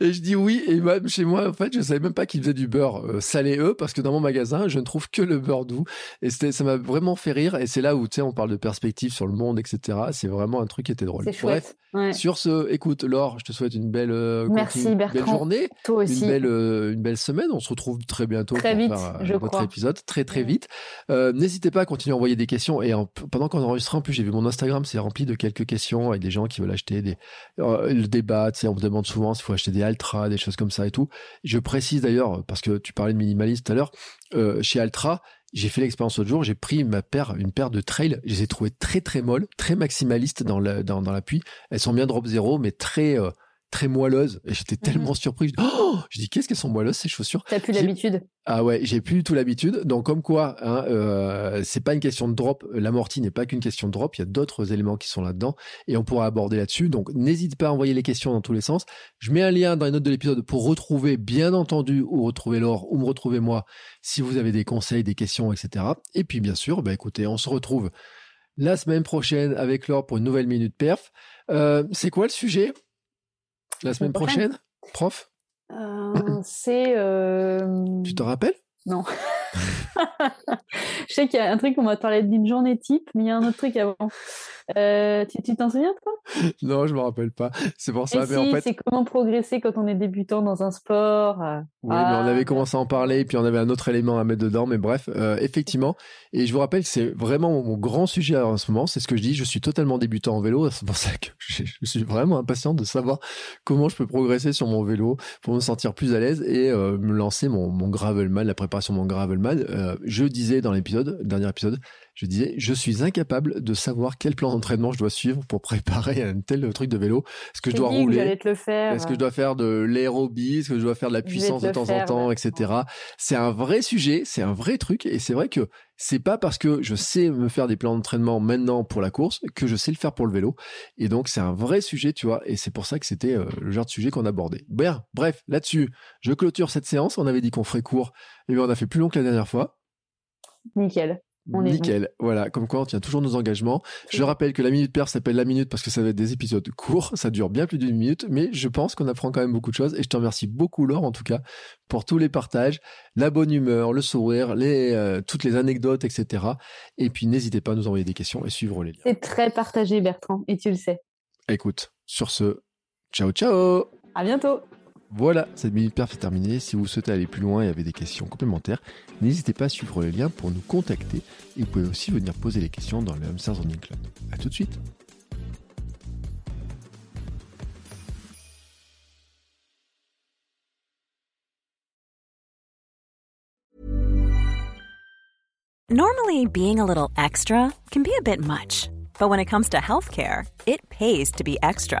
Et je dis oui, et même chez moi, en fait, je savais même pas qu'ils faisaient du beurre euh, salé eux, parce que dans mon magasin, je ne trouve que le beurre doux. Et ça m'a vraiment fait rire. Et c'est là où, tu sais, on parle de perspective sur le monde, etc. C'est vraiment un truc qui était drôle. Bref. Ouais. sur ce, écoute, Laure, je te souhaite une belle, euh, Merci, continue- belle Bertrand. journée, Toi une aussi. belle, euh, une belle semaine. On se retrouve très bientôt Très pour vite, faire euh, je notre crois. épisode, très très Ouais. vite. Euh, N'hésitez pas à continuer à envoyer des questions. Et en- pendant qu'on enregistre, en plus, j'ai vu mon Instagram, c'est rempli de quelques questions avec des gens qui veulent acheter des, le débat. Tu sais, on me demande souvent s'il faut acheter des Altra, des choses comme ça et tout. Je précise d'ailleurs, parce que tu parlais de minimaliste tout à l'heure, chez Altra, j'ai fait l'expérience l'autre jour, j'ai pris ma paire, une paire de trail, je les ai trouvées très très molles, très maximalistes dans l'appui. Elles sont bien drop zéro, mais très euh, très moelleuses. Et j'étais tellement surpris. Je dis, oh je dis qu'est-ce qu'elles sont moelleuses ces chaussures? T'as plus l'habitude. Ah ouais, j'ai plus du tout l'habitude. Donc comme quoi, hein, euh, c'est pas une question de drop. L'amorti n'est pas qu'une question de drop. Il y a d'autres éléments qui sont là-dedans et on pourra aborder là-dessus. Donc n'hésite pas à envoyer les questions dans tous les sens. Je mets un lien dans les notes de l'épisode pour retrouver, bien entendu, ou retrouver Laure ou me retrouver moi si vous avez des conseils, des questions, etc. Et puis bien sûr, bah écoutez, on se retrouve la semaine prochaine avec Laure pour une nouvelle minute perf. Euh, c'est quoi le sujet? La semaine prochaine? prochaine, prof? Euh, c'est. euh, Tu te rappelles? Non. Je sais qu'il y a un truc, on m'a parlé d'une journée type, mais il y a un autre truc avant. Euh, tu t'en souviens, toi Non, je me rappelle pas. C'est pour ça. En si, fait, c'est comment progresser quand on est débutant dans un sport. euh. Oui, mais on Ah, avait commencé à en parler, et puis on avait un autre élément à mettre dedans, mais bref, euh, effectivement. Et je vous rappelle que c'est vraiment mon grand sujet en ce moment, c'est ce que je dis, je suis totalement débutant en vélo, c'est pour ça que je, je suis vraiment impatient de savoir comment je peux progresser sur mon vélo pour me sentir plus à l'aise et euh, me lancer mon, mon gravelman, la préparation de mon gravelman. Euh, je disais dans l'épisode, dernier épisode, je disais, je suis incapable de savoir quel plan d'entraînement je dois suivre pour préparer un tel truc de vélo. Est-ce que je dois rouler? est-ce que je dois faire de l'aérobie? Est-ce que je dois faire de la puissance de temps faire, en temps, etc. C'est un vrai sujet, c'est un vrai truc, et c'est vrai que c'est pas parce que je sais me faire des plans d'entraînement maintenant pour la course que je sais le faire pour le vélo. Et donc c'est un vrai sujet, tu vois, et c'est pour ça que c'était euh, le genre de sujet qu'on abordait. Bien, bref, là-dessus, je clôture cette séance. On avait dit qu'on ferait court, et bien on a fait plus long que la dernière fois. Nickel. On est Nickel. Voilà, comme quoi on tient toujours nos engagements. Je rappelle que la minute perf s'appelle la minute parce que ça va être des épisodes courts, ça dure bien plus d'une minute, mais je pense qu'on apprend quand même beaucoup de choses et je te remercie beaucoup Laure en tout cas pour tous les partages, la bonne humeur, le sourire, les, euh, toutes les anecdotes, etc. Et puis n'hésitez pas à nous envoyer des questions et suivre les liens. C'est très partagé, Bertrand, et tu le sais. Écoute, sur ce, ciao ciao À bientôt. Voilà, cette minute perf est terminée. Si vous souhaitez aller plus loin et avez des questions complémentaires, n'hésitez pas à suivre les liens pour nous contacter et vous pouvez aussi venir poser les questions dans le Hamsters Running Club. À tout de suite Normally, being a little extra can be a bit much, but when it comes to healthcare, it pays to be extra.